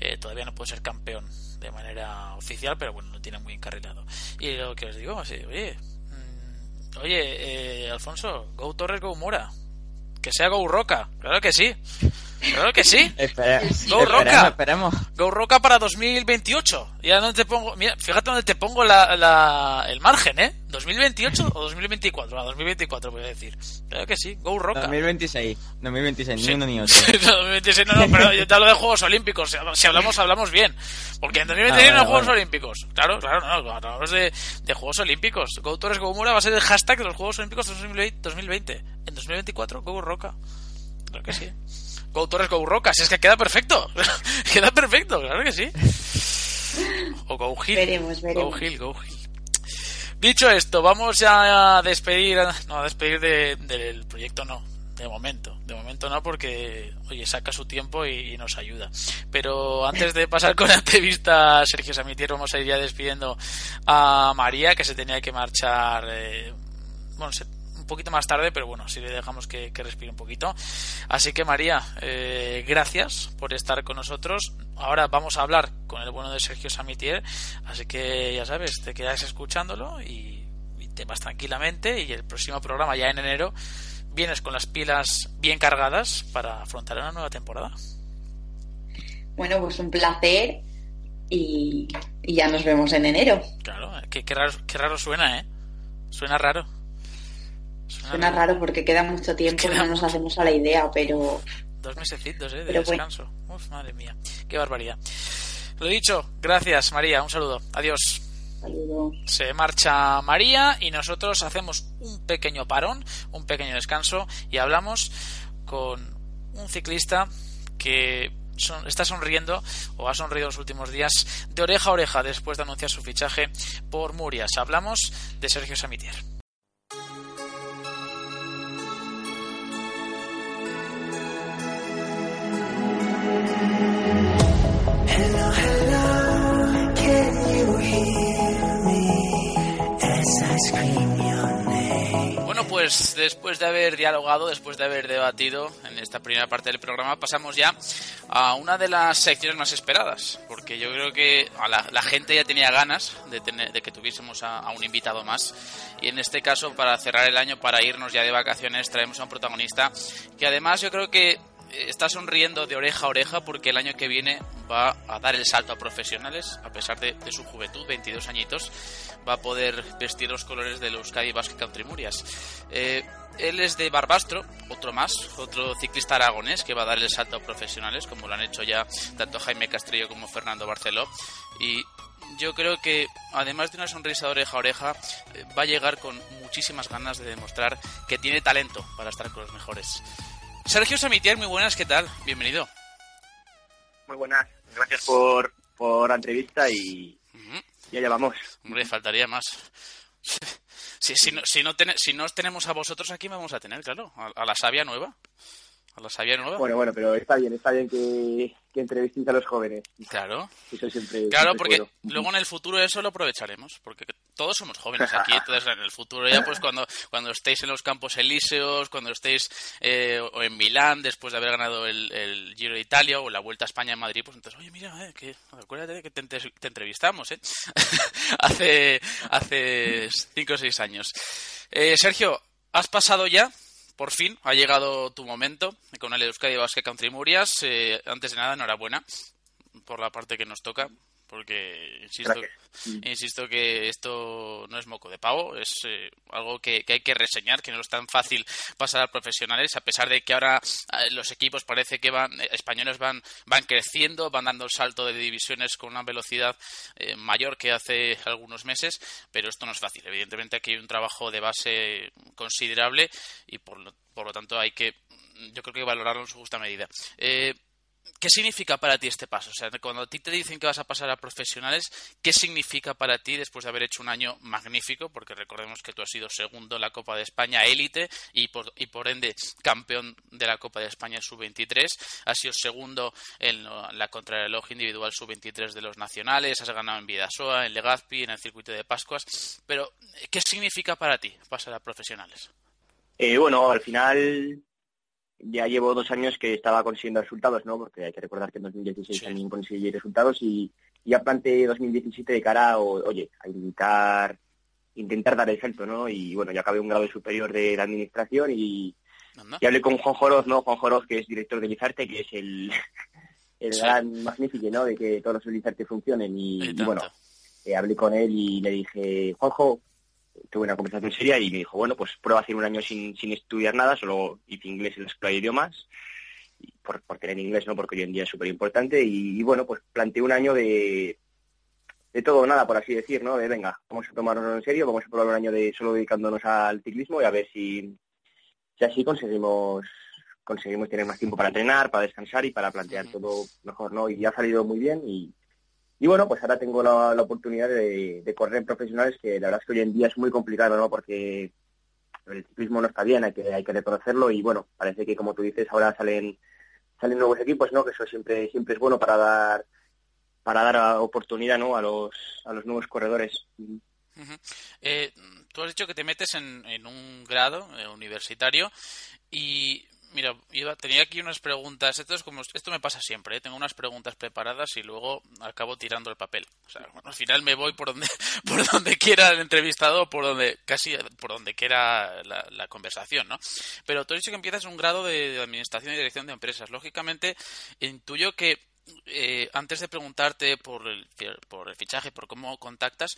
eh, todavía no puede ser campeón de manera oficial, pero bueno, lo tiene muy encarrilado. Y lo que os digo, oye, mm, oye, eh, Alfonso, Go Torres, Go Mora. Que sea Go Roca, claro que sí. Claro que sí. Go Roca. Esperemos. Go Roca para 2028. Ya no te pongo, mira, fíjate dónde te pongo la, el margen, ¿eh? 2028 o 2024. A 2024 voy a decir. Claro que sí. Go Roca. 2026. 2026, ni uno ni otro. 2026 no, no, pero yo te hablo de Juegos Olímpicos. Si hablamos, hablamos bien. Porque en 2026 ah, no hay Juegos Olímpicos. Claro, claro, no. Hablamos de, de Juegos Olímpicos. Go Torres Go Mura va a ser el hashtag de los Juegos Olímpicos 2020. En 2024, Go Roca. Claro que sí. Go Torres Go Roca, si es que queda perfecto. [LAUGHS] queda perfecto, claro que sí. O Go Hill. Veremos, veremos. Go Hill, Go Hill. Dicho esto, vamos ya a despedir, no, a despedir del proyecto no, de momento, de momento no porque, oye, saca su tiempo y, nos ayuda. Pero antes de pasar con la entrevista, Sergio Samitier, vamos a ir ya despidiendo a María, que se tenía que marchar, eh, bueno, se, poquito más tarde, pero bueno, si le dejamos que, respire un poquito. Así que María, eh, gracias por estar con nosotros. Ahora vamos a hablar con el bueno de Sergio Samitier, así que ya sabes, te quedas escuchándolo y, te vas tranquilamente y el próximo programa ya en enero vienes con las pilas bien cargadas para afrontar una nueva temporada. Bueno, pues un placer y, ya nos vemos en enero. Claro, qué, raro, qué raro suena, ¿eh? Suena raro. Suena raro porque queda mucho tiempo y no nos hacemos a la idea, pero... Dos mesecitos, ¿eh? De descanso. Uf, madre mía. Qué barbaridad. Lo dicho, gracias María, un saludo. Adiós. Saludo. Se marcha María y nosotros hacemos un pequeño parón, un pequeño descanso y hablamos con un ciclista que está sonriendo o ha sonrido los últimos días de oreja a oreja después de anunciar su fichaje por Murias. Hablamos de Sergio Samitier. Bueno, pues después de haber dialogado, después de haber debatido en esta primera parte del programa, pasamos ya a una de las secciones más esperadas, porque yo creo que la, gente ya tenía ganas de, tener, de que tuviésemos a, un invitado más, y en este caso, para cerrar el año, para irnos ya de vacaciones, traemos a un protagonista que además yo creo que está sonriendo de oreja a oreja porque el año que viene va a dar el salto a profesionales, a pesar de, su juventud, 22 añitos, va a poder vestir los colores de los Euskadi Basque Country Murias. Eh, él es de Barbastro, otro más, otro ciclista aragonés que va a dar el salto a profesionales, como lo han hecho ya tanto Jaime Castrillo como Fernando Barceló. Y yo creo que, además de una sonrisa de oreja a oreja, eh, va a llegar con muchísimas ganas de demostrar que tiene talento para estar con los mejores. Sergio Samitier, muy buenas, ¿qué tal? Bienvenido. Muy buenas, gracias por, por la entrevista y ya llevamos. Hombre, faltaría más. [LAUGHS] si, si, no, si, no si no tenemos a vosotros aquí, vamos a tener, claro, a la sabia nueva a la sabia nueva. Bueno, bueno, pero está bien, está bien que, que entrevistéis a los jóvenes. Claro. Eso siempre, claro, porque luego en el futuro eso lo aprovecharemos, porque todos somos jóvenes aquí, [LAUGHS] entonces en el futuro ya pues cuando, cuando estéis en los campos elíseos, cuando estéis eh, o en Milán después de haber ganado el, el, Giro de Italia o la Vuelta a España en Madrid, pues entonces, oye, mira, eh, que, acuérdate que te, te entrevistamos, ¿eh? [LAUGHS] hace, hace cinco o seis años. Eh, Sergio, ¿has pasado ya por fin ha llegado tu momento con el Euskadi Basket Country Murias. Eh, antes de nada, enhorabuena por la parte que nos toca porque insisto, insisto que esto no es moco de pavo, es eh, algo que, hay que reseñar, que no es tan fácil pasar a profesionales, a pesar de que ahora eh, los equipos parece que van, eh, españoles van, van creciendo, van dando el salto de divisiones con una velocidad mayor que hace algunos meses, pero esto no es fácil. Evidentemente aquí hay un trabajo de base considerable y por lo, por lo tanto hay que, yo creo que valorarlo en su justa medida. ¿Qué significa para ti este paso? O sea, cuando a ti te dicen que vas a pasar a profesionales, ¿qué significa para ti después de haber hecho un año magnífico? Porque recordemos que tú has sido segundo en la Copa de España élite y por, y por ende campeón de la Copa de España sub-23. Has sido segundo en la contrarreloj individual sub-23 de los nacionales. Has ganado en Vidasoa, en Legazpi, en el circuito de Pascuas. Pero, ¿qué significa para ti pasar a profesionales? Eh, bueno, al final ya llevo dos años que estaba consiguiendo resultados, ¿no? Porque hay que recordar que en 2016 también conseguí resultados y ya planteé 2017 de cara a, oye, a intentar, intentar dar el salto, ¿no? Y bueno, ya acabé un grado superior de la administración y, hablé con Juan Joroz, ¿no? Juan Joroz, que es director de Lizarte, que es el, [LAUGHS] el gran magnífico, ¿no? De que todos los Lizarte funcionen y, bueno, eh, hablé con él y le dije, Juanjo, tuve una conversación seria y me dijo, bueno, pues prueba a hacer un año sin, sin estudiar nada, solo hice inglés en la escuela de idiomas, por, por tener inglés, ¿no? Porque hoy en día es súper importante y, bueno, pues planteé un año de, de todo o nada, por así decir, ¿no? De venga, vamos a tomarnos en serio, vamos a probar un año de solo dedicándonos al ciclismo y a ver si, si así conseguimos conseguimos tener más tiempo para entrenar, para descansar y para plantear todo mejor, ¿no? Y ha salido muy bien y, y bueno, pues ahora tengo la, oportunidad de, correr en profesionales, que la verdad es que hoy en día es muy complicado, ¿no? Porque el ciclismo no está bien, hay que, hay que reconocerlo y bueno, parece que como tú dices, ahora salen salen nuevos equipos, ¿no? Que eso siempre siempre es bueno para dar para dar oportunidad, ¿no? A los a los nuevos corredores. Eh, tú has dicho que te metes en, en un grado eh, universitario y Mira, tenía aquí unas preguntas. Esto, es como, esto me pasa siempre. ¿eh? Tengo unas preguntas preparadas y luego acabo tirando el papel. O sea, al final me voy por donde, [LAUGHS] por donde quiera el entrevistado, por donde casi por donde quiera la, conversación, ¿no? Pero tú has dicho que empiezas un grado de administración y dirección de empresas. Lógicamente, intuyo que eh, antes de preguntarte por el, por el fichaje, por cómo contactas,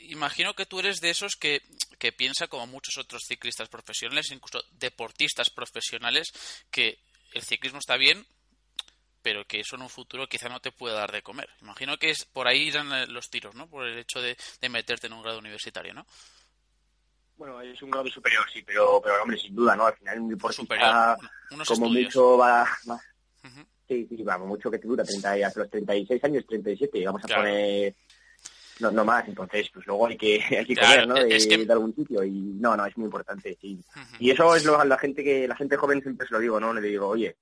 imagino que tú eres de esos que, que piensa, como muchos otros ciclistas profesionales, incluso deportistas profesionales, que el ciclismo está bien, pero que eso en un futuro quizá no te pueda dar de comer. Imagino que es por ahí irán los tiros, ¿no? Por el hecho de, meterte en un grado universitario, ¿no? Bueno, es un grado superior, sí, pero, pero hombre, sin duda, ¿no? Al final un deportista, como mucho va, más Sí, sí, vamos, mucho que te dura, 30, hasta los 36 años, 37, vamos a poner no, no más, entonces pues luego hay que, [LAUGHS] hay que ¿no? De, algún sitio y no, no, es muy importante, sí. Y eso es lo, la gente que, la gente joven siempre se lo digo, ¿no? Le digo, oye,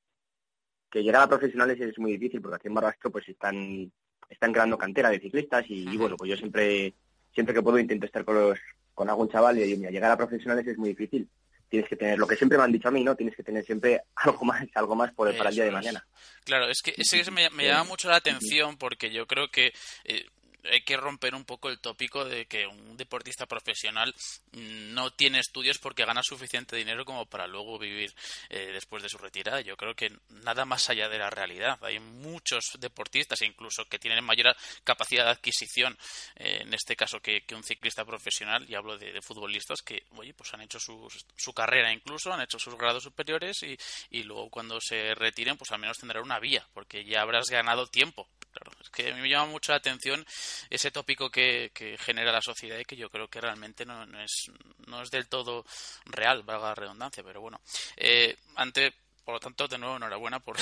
que llegar a profesionales es muy difícil porque aquí en Barbastro pues están, están creando cantera de ciclistas y, bueno, pues yo siempre, siempre que puedo intento estar con los, con algún chaval y digo, mira, llegar a profesionales es muy difícil tienes que tener lo que siempre me han dicho a mí, ¿no? Tienes que tener siempre [LAUGHS] algo más, algo más por, para el día de mañana. Claro, es que ese me, me llama mucho la atención porque yo creo que eh, hay que romper un poco el tópico de que un deportista profesional no tiene estudios porque gana suficiente dinero como para luego vivir eh, después de su retirada. Yo creo que nada más allá de la realidad. Hay muchos deportistas, incluso que tienen mayor capacidad de adquisición, eh, en este caso, que, un ciclista profesional, y hablo de, futbolistas, que oye, pues han hecho su, su, carrera incluso, han hecho sus grados superiores y, y luego cuando se retiren, pues al menos tendrán una vía, porque ya habrás ganado tiempo Claro, es que a mí me llama mucho la atención ese tópico que, genera la sociedad y que yo creo que realmente no, es, no es del todo real, valga la redundancia, pero bueno. Eh, ante, por lo tanto, de nuevo, enhorabuena [LAUGHS] por,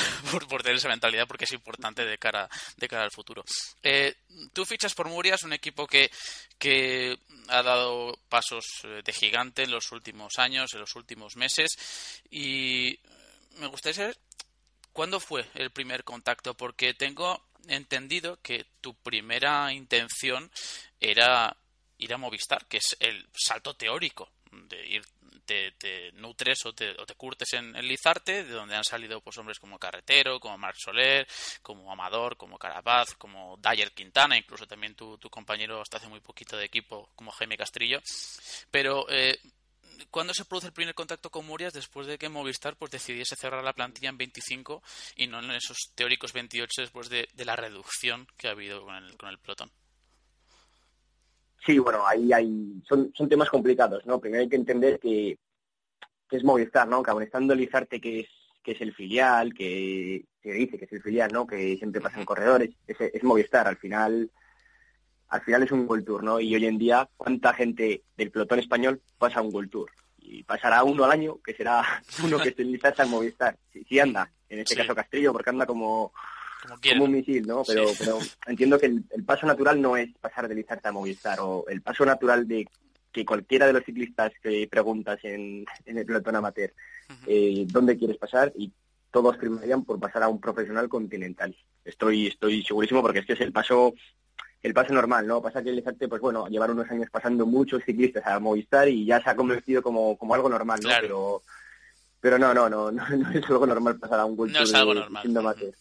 por, tener esa mentalidad porque es importante de cara, de cara al futuro. Eh, tú fichas por Murias, un equipo que, que ha dado pasos eh, de gigante en los últimos años, en los últimos meses, y me gustaría saber cuándo fue el primer contacto, porque tengo entendido que tu primera intención era ir a Movistar, que es el salto teórico de ir te, nutres o te, o te curtes en, Lizarte, de donde han salido pues hombres como Carretero, como Marc Soler, como Amador, como Carapaz, como Dyer Quintana, incluso también tu, compañero hasta hace muy poquito de equipo como Jaime Castrillo. Pero eh, ¿cuándo se produce el primer contacto con Murias después de que Movistar pues decidiese cerrar la plantilla en 25 y no en esos teóricos 28 después de, la reducción que ha habido con el, con el pelotón? Sí, bueno, ahí hay, son, son temas complicados, ¿no? Primero hay que entender que, es Movistar, ¿no? Que aun estando que es, que es el filial, que se dice que es el filial, ¿no? Que siempre pasan corredores, es, es Movistar, al final al final es un World Tour, ¿no? Y hoy en día, ¿cuánta gente del pelotón español pasa un World Tour? Y pasará uno al año, que será [LAUGHS] uno que esté en al Movistar. Si, anda, en este caso Castrillo, porque anda como, como, un misil, ¿no? Pero, pero entiendo que el, paso natural no es pasar de Lizarte a Movistar, o el paso natural de que cualquiera de los ciclistas que preguntas en, el pelotón amateur eh, dónde quieres pasar y todos primarían por pasar a un profesional continental. Estoy, estoy segurísimo porque es que es el paso el paso normal, ¿no? Pasa que el Lizarte, pues bueno, llevar unos años pasando muchos ciclistas a Movistar y ya se ha convertido como, como algo normal, ¿no? Pero, pero no, no, [LAUGHS] no, no, es algo normal pasar a un World No es algo normal.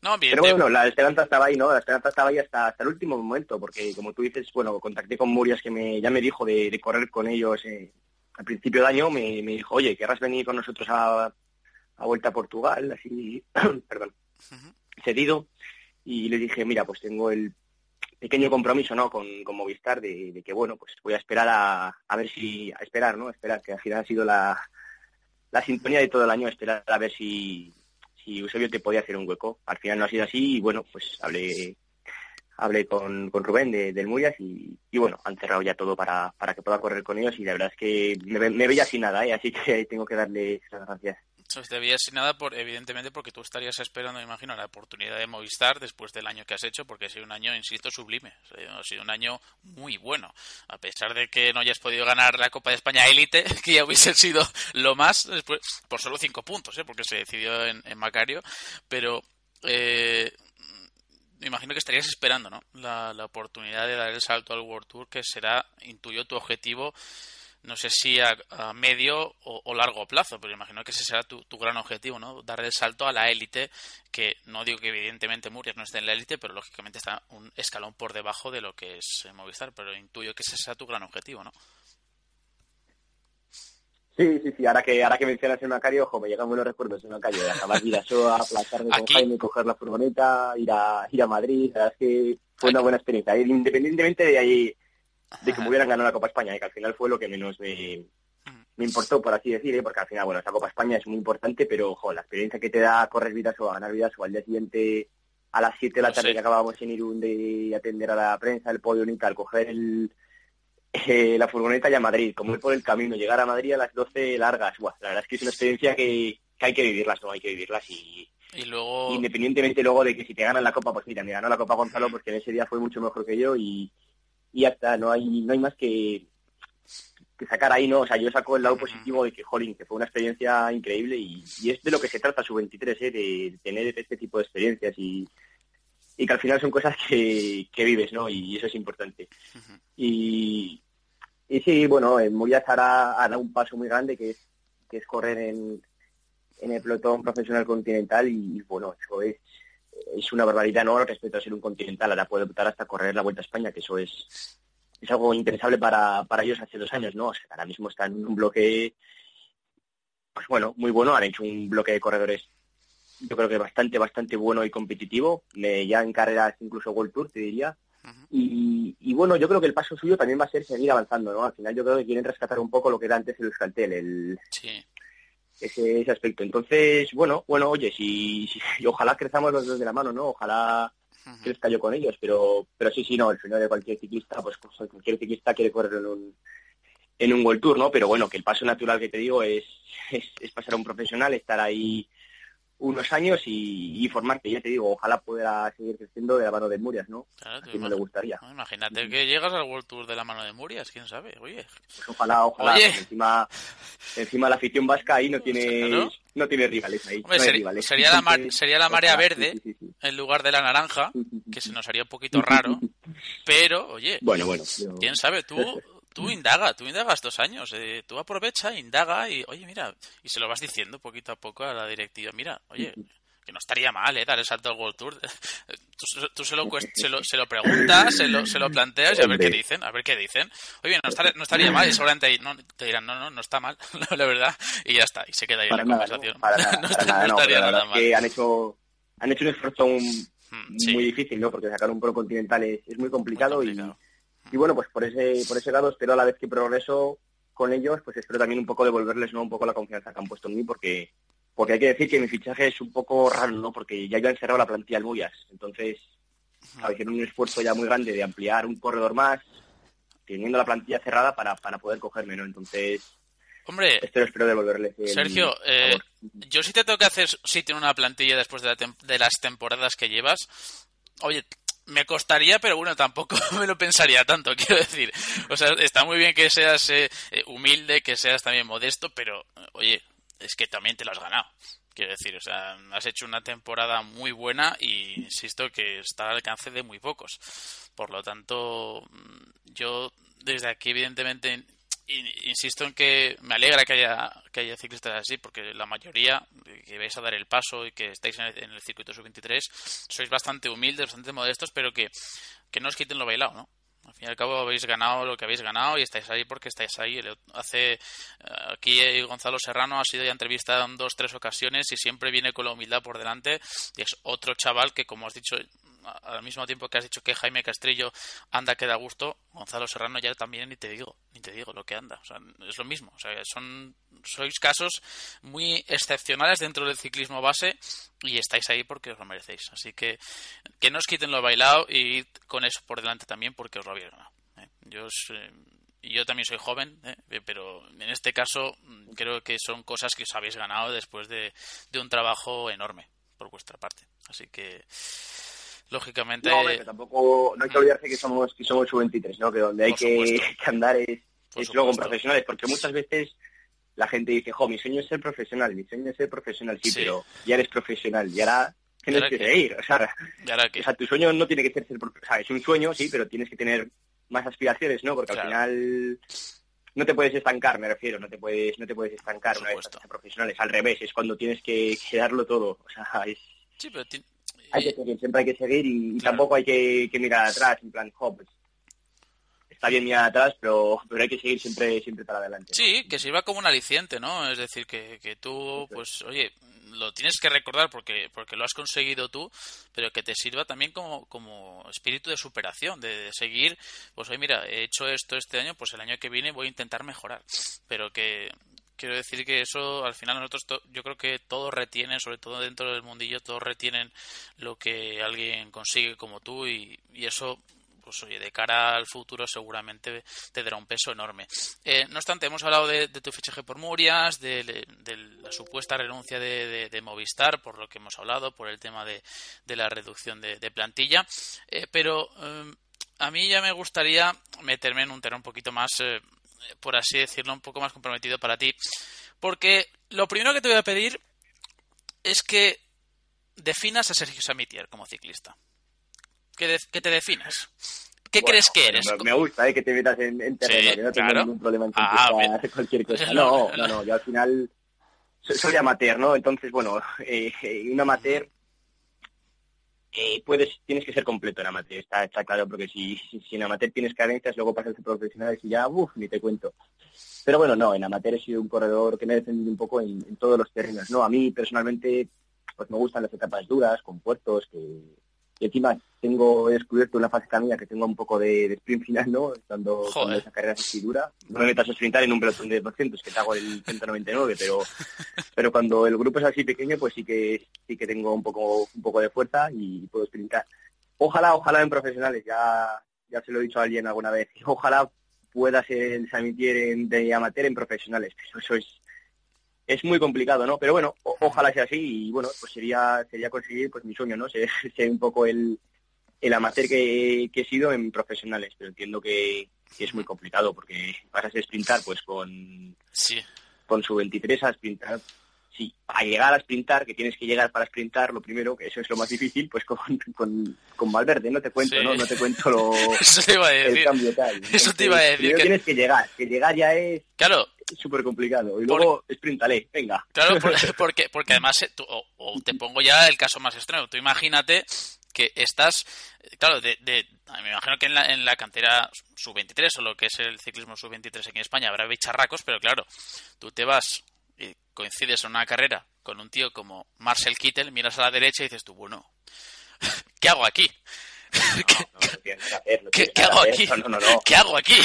No, bien, pero bueno, la esperanza estaba ahí, ¿no? La esperanza estaba ahí hasta, hasta el último momento, porque como tú dices, bueno, contacté con Murias que me, ya me dijo de, correr con ellos eh, al principio de año, me, me, dijo, oye, ¿querrás venir con nosotros a, a Vuelta a Portugal? Así, [CLEARS THROAT] perdón, cedido. Y le dije, mira, pues tengo el pequeño compromiso no con, Movistar de, que bueno pues voy a esperar a, a ver si a esperar no esperar que al final ha sido la, la sintonía de todo el año esperar a ver si si Eusebio te podía hacer un hueco al final no ha sido así y bueno pues hablé hablé con, con Rubén de, del Murias y, y, bueno, han cerrado ya todo para, para que pueda correr con ellos y la verdad es que me, me veía sin nada, ¿eh? así que tengo que darle las gracias. Eso te veía sin nada, por, evidentemente, porque tú estarías esperando, me imagino, la oportunidad de Movistar después del año que has hecho, porque ha sido un año, insisto, sublime. Ha sido un año muy bueno. A pesar de que no hayas podido ganar la Copa de España élite, [LAUGHS] que ya hubiese sido lo más, después, por solo cinco puntos, ¿eh? porque se decidió en, Macario. Pero eh, me imagino que estarías esperando ¿no? la, la oportunidad de dar el salto al World Tour, que será, intuyo, tu objetivo no sé si a, medio o, largo plazo, pero imagino que ese será tu, gran objetivo, ¿no? Dar el salto a la élite, que no digo que evidentemente Murias no esté en la élite, pero lógicamente está un escalón por debajo de lo que es Movistar, pero intuyo que ese será tu gran objetivo, ¿no? Sí, sí, sí, ahora que, ahora que mencionas el Macario, ojo, me llegan buenos recuerdos en Macario, de acabar Vidasoa, [LAUGHS] aplastarme con Jaime, coger la furgoneta, ir a, ir a Madrid, la verdad es que fue una buena experiencia, independientemente de ahí de que me hubieran ganado la Copa España, y que al final fue lo que menos me, me importó, por así decir, ¿eh? porque al final, bueno, esa Copa España es muy importante, pero, ojo, la experiencia que te da correr vidas o ganar vidas o al día siguiente a las 7 de la tarde que acabábamos en Irún de atender a la prensa, el podio y al coger el, eh, la furgoneta ya a Madrid, como ir por el camino, llegar a Madrid a las 12 largas, la verdad es que es una experiencia que, hay que vivirlas, ¿no? Hay que vivirlas y, y luego... Independientemente luego de que si te ganan la Copa, pues mira, me ganó la Copa Gonzalo porque en ese día fue mucho mejor que yo y, y ya está, no hay, no hay más que, que sacar ahí, ¿no? O sea, yo saco el lado positivo de que, jolín, que fue una experiencia increíble y, es de lo que se trata su 23, ¿eh? De, tener este tipo de experiencias y, y que al final son cosas que, que vives, ¿no? Y eso es importante. y, y sí, bueno, en Murias hará, hará un paso muy grande que es, que es correr en, en el pelotón profesional continental y, bueno, eso es es una barbaridad, ¿no? Respecto a ser un continental, ahora puede optar hasta correr la Vuelta a España, que eso es, es algo interesable para, para ellos hace dos años, ¿no? ahora mismo están en un bloque, pues bueno, muy bueno, han hecho un bloque de corredores yo creo que bastante, bastante bueno y competitivo, ya en carreras incluso World Tour, te diría. Y, y, bueno, yo creo que el paso suyo también va a ser seguir avanzando, ¿no? Al final yo creo que quieren rescatar un poco lo que era antes el Euskaltel, el, sí ese, ese aspecto. Entonces, bueno, bueno, oye, si, [LAUGHS] ojalá crezamos los dos de la mano, ¿no? Ojalá crezca yo con ellos, pero, pero sí, sí, no, el sueño de cualquier ciclista, pues, pues cualquier ciclista quiere correr en un, en un World Tour, ¿no? Pero bueno, que el paso natural que te digo es, [LAUGHS] es, es pasar a un profesional, estar ahí unos años y, formarte. Ya te digo, ojalá pueda seguir creciendo de la mano de Murias, ¿no? Claro, me le gustaría. imagínate que llegas al World Tour de la mano de Murias, quién sabe, oye. Pues ojalá, ojalá. Encima, encima la afición vasca ahí no tiene, no tiene rivales ahí. Sería, la sería la marea verde en lugar de la naranja, que se nos haría un poquito raro. [LAUGHS] Pero, oye, bueno, bueno, quién sabe, tú tú indaga, tú indagas dos años, eh, tú aprovecha, indaga y, oye, mira, y se lo vas diciendo poquito a poco a la directiva, mira, oye, que no estaría mal, ¿eh? Dar el salto al World Tour. [LAUGHS] Tú, se, lo, se, lo, se, lo, preguntas, se lo, se lo planteas y a ver qué dicen, a ver qué dicen. Oye, no, estaría, no estaría mal y seguramente ahí, no, te dirán, no, no, no está mal, [LAUGHS] la verdad, y ya está, y se queda ahí la conversación. No, para nada, [LAUGHS] no, estaría nada mal. Que han hecho, han hecho un esfuerzo mm, muy difícil, ¿no? Porque sacar un pro continental es, es muy, complicado y, y bueno, pues por ese, por ese lado espero a la vez que progreso con ellos, pues espero también un poco devolverles ¿no? un poco la confianza que han puesto en mí, porque porque hay que decir que mi fichaje es un poco raro, ¿no? Porque ya iba encerrado la plantilla al Muyas, entonces hicieron un esfuerzo ya muy grande de ampliar un corredor más, teniendo la plantilla cerrada para, para poder cogerme, ¿no? Entonces, Hombre, espero, espero devolverles. Sergio, eh, yo sí te tengo que hacer sitio en una plantilla después de, de las temporadas que llevas. Oye, me costaría, pero bueno, tampoco [LAUGHS] me lo pensaría tanto, quiero decir. O sea, está muy bien que seas eh, eh, humilde, que seas también modesto, pero oye, es que también te lo has ganado. Quiero decir, o sea, has hecho una temporada muy buena y insisto que está al alcance de muy pocos. Por lo tanto, yo desde aquí, evidentemente, insisto en que me alegra que haya, que haya ciclistas así, porque la mayoría que vais a dar el paso y que estáis en el, circuito sub-23 sois bastante humildes, bastante modestos, pero que, que no os quiten lo bailado, ¿no? Al fin y al cabo habéis ganado lo que habéis ganado y estáis ahí porque estáis ahí. Hace eh, aquí Gonzalo Serrano ha sido ya entrevistado en dos, tres ocasiones y siempre viene con la humildad por delante y es otro chaval que, como has dicho, al mismo tiempo que has dicho que Jaime Castrillo anda que da gusto, Gonzalo Serrano ya también ni te digo, ni te digo lo que anda. O sea, es lo mismo. O sea, son, sois casos muy excepcionales dentro del ciclismo base y estáis ahí porque os lo merecéis. Así que que no os quiten lo bailado y con eso por delante también porque os lo habéis ganado. ¿eh? Yo eh, yo también soy joven, ¿eh? pero en este caso mm, creo que son cosas que os habéis ganado después de, de un trabajo enorme por vuestra parte. Así que lógicamente. No, tampoco no hay que olvidarse que somos que somos sub-23, ¿no? Que donde hay que, [LAUGHS] andar es, luego con profesionales, porque muchas veces la gente dice, jo, mi sueño es ser profesional, mi sueño es ser profesional, sí, pero ya eres profesional, y ahora tienes que seguir, o sea, o sea, tu sueño no tiene que ser ser profesional, o sea, es un sueño, sí, pero tienes que tener más aspiraciones, ¿no? Porque al final no te puedes estancar, me refiero, no te puedes no te puedes estancar una vez que profesional, es al revés, es cuando tienes que, que darlo todo, o sea, es... Sí, pero hay que seguir, siempre hay que seguir y, tampoco hay que, mirar atrás, en plan, jo, pues, está bien mirar atrás, pero, pero hay que seguir siempre siempre para adelante. Sí, que sirva como un aliciente, ¿no? Es decir, que, que tú, pues, oye, lo tienes que recordar porque, porque lo has conseguido tú, pero que te sirva también como, como espíritu de superación, de, seguir, pues, oye, mira, he hecho esto este año, pues el año que viene voy a intentar mejorar, pero que, quiero decir que eso al final nosotros yo creo que todos retienen sobre todo dentro del mundillo todos retienen lo que alguien consigue como tú y, eso pues oye, de cara al futuro seguramente te dará un peso enorme. Eh, no obstante, hemos hablado de, tu fichaje por Murias, de, la supuesta renuncia de, Movistar, por lo que hemos hablado, por el tema de, la reducción de, plantilla, eh, pero eh, a mí ya me gustaría meterme en un terreno un poquito más por así decirlo, un poco más comprometido para ti. Porque lo primero que te voy a pedir es que definas a Sergio Samitier como ciclista. Que, te definas. ¿Qué crees que eres? Me, gusta eh, que te metas en, terreno, que no tengo ningún problema en ah, hacer [LAUGHS] cualquier cosa. [LAUGHS] No, no, no, yo al final soy, amateur, ¿no? Entonces, bueno, [LAUGHS] eh, eh un amateur eh, puedes, tienes que ser completo en amateur, está, está claro, porque si, si, en amateur tienes carencias, luego pasas a profesionales y ya, uff, ni te cuento. Pero bueno, no, en amateur he sido un corredor que me he defendido un poco en, en todos los terrenos, ¿no? A mí personalmente, pues me gustan las etapas duras, con puertos, que, y encima tengo descubierto una fase camina que tengo un poco de, sprint final, ¿no? Estando con esa carrera así dura. No me metas a sprintar en un pelotón de 200, que te hago el 199, pero [LAUGHS] pero cuando el grupo es así pequeño, pues sí que sí que tengo un poco un poco de fuerza y puedo sprintar. Ojalá, ojalá en profesionales, ya ya se lo he dicho a alguien alguna vez, ojalá pueda ser el Samitier de amateur en profesionales, eso es es muy complicado, ¿no? Pero bueno, ojalá sea así y bueno, pues sería sería conseguir pues mi sueño, ¿no? Ser, [LAUGHS] un poco el, el amateur que, he sido en profesionales, pero entiendo que, es muy complicado porque vas a sprintar pues con sí. con su 23 a sprintar sí, a llegar a sprintar, que tienes que llegar para sprintar, lo primero, que eso es lo más difícil, pues con, con, con Valverde, no te cuento, ¿no? No te cuento lo, [LAUGHS] eso te iba a decir. el cambio tal. eso te iba a decir. Que... tienes que llegar, que llegar ya es claro. súper complicado. Y luego Por... sprintale, venga. Claro, [LAUGHS] porque, porque además, eh, tú, o, o, te pongo ya el caso más extremo, tú imagínate que estás, claro, de, de, me imagino que en la, en la cantera sub-23 o lo que es el ciclismo sub-23 aquí en España habrá bicharracos, pero claro, tú te vas y coincides en una carrera con un tío como Marcel Kittel, miras a la derecha y dices tú, bueno, [LAUGHS] ¿qué hago aquí? ¿Qué, ¿Qué, hago aquí? ¿Qué hago aquí?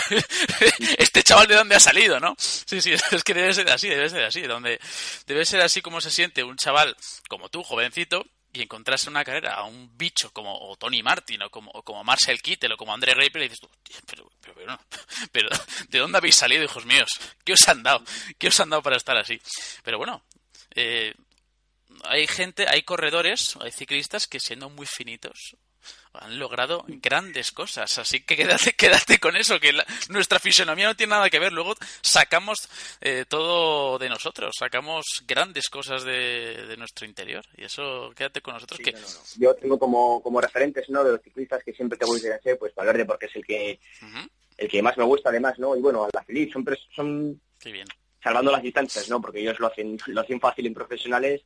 este chaval de dónde ha salido, ¿no? Sí, sí, [LAUGHS] es que debe ser así, debe ser así. Donde, debe ser así como se siente un chaval como tú, jovencito, y encontrarse en una carrera a un bicho como Tony Martin o como, Marcel Kittel o como André Reipel y dices tú, pero, pero, pero, [LAUGHS] pero, ¿de dónde habéis salido, hijos míos? ¿Qué os han dado? ¿Qué os han dado para estar así? Pero bueno, eh, hay gente, hay corredores, hay ciclistas que siendo muy finitos han logrado grandes cosas. Así que quédate, [LAUGHS] quédate con eso, que la, nuestra fisonomía no tiene nada que ver. Luego sacamos eh, todo de nosotros, sacamos grandes cosas de, de, nuestro interior. Y eso, quédate con nosotros. Sí, que... no, no, no. Yo tengo como, como referentes ¿no? de los ciclistas que siempre te voy a decir, pues Valverde, porque es el que, uh -huh. el que más me gusta, además, ¿no? Y bueno, a la Feliz, son, son Qué bien. salvando las distancias, ¿no? Porque ellos lo hacen, lo hacen fácil en profesionales.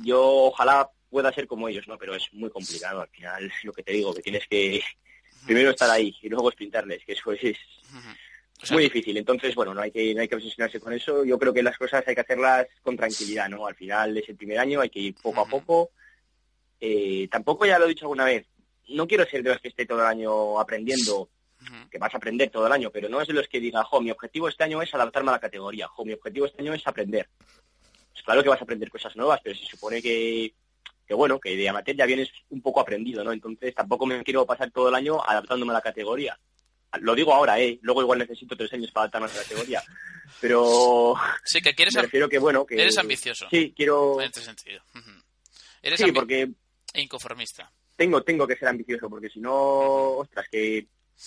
Yo ojalá pueda ser como ellos, ¿no? Pero es muy complicado. Al final, lo que te digo, que tienes que primero estar ahí y luego sprintarles, que eso es o sea, muy difícil. Entonces, bueno, no hay que no hay que obsesionarse con eso. Yo creo que las cosas hay que hacerlas con tranquilidad, ¿no? Al final es el primer año, hay que ir poco a poco. Eh, tampoco ya lo he dicho alguna vez. No quiero ser de los que esté todo el año aprendiendo, que vas a aprender todo el año, pero no es de los que diga, jo, mi objetivo este año es adaptarme a la categoría, jo, mi objetivo este año es aprender. Pues claro que vas a aprender cosas nuevas, pero se supone que que bueno, que de amateur ya vienes un poco aprendido, ¿no? Entonces tampoco me quiero pasar todo el año adaptándome a la categoría. Lo digo ahora, ¿eh? Luego igual necesito tres años para adaptarme a la categoría. Pero... [LAUGHS] Sí, que quieres... Me refiero que, bueno, que... Eres ambicioso. Sí, quiero... En este sentido. Uh -huh. Eres sí, porque... Inconformista. Tengo, tengo que ser ambicioso, porque si no, ostras, que,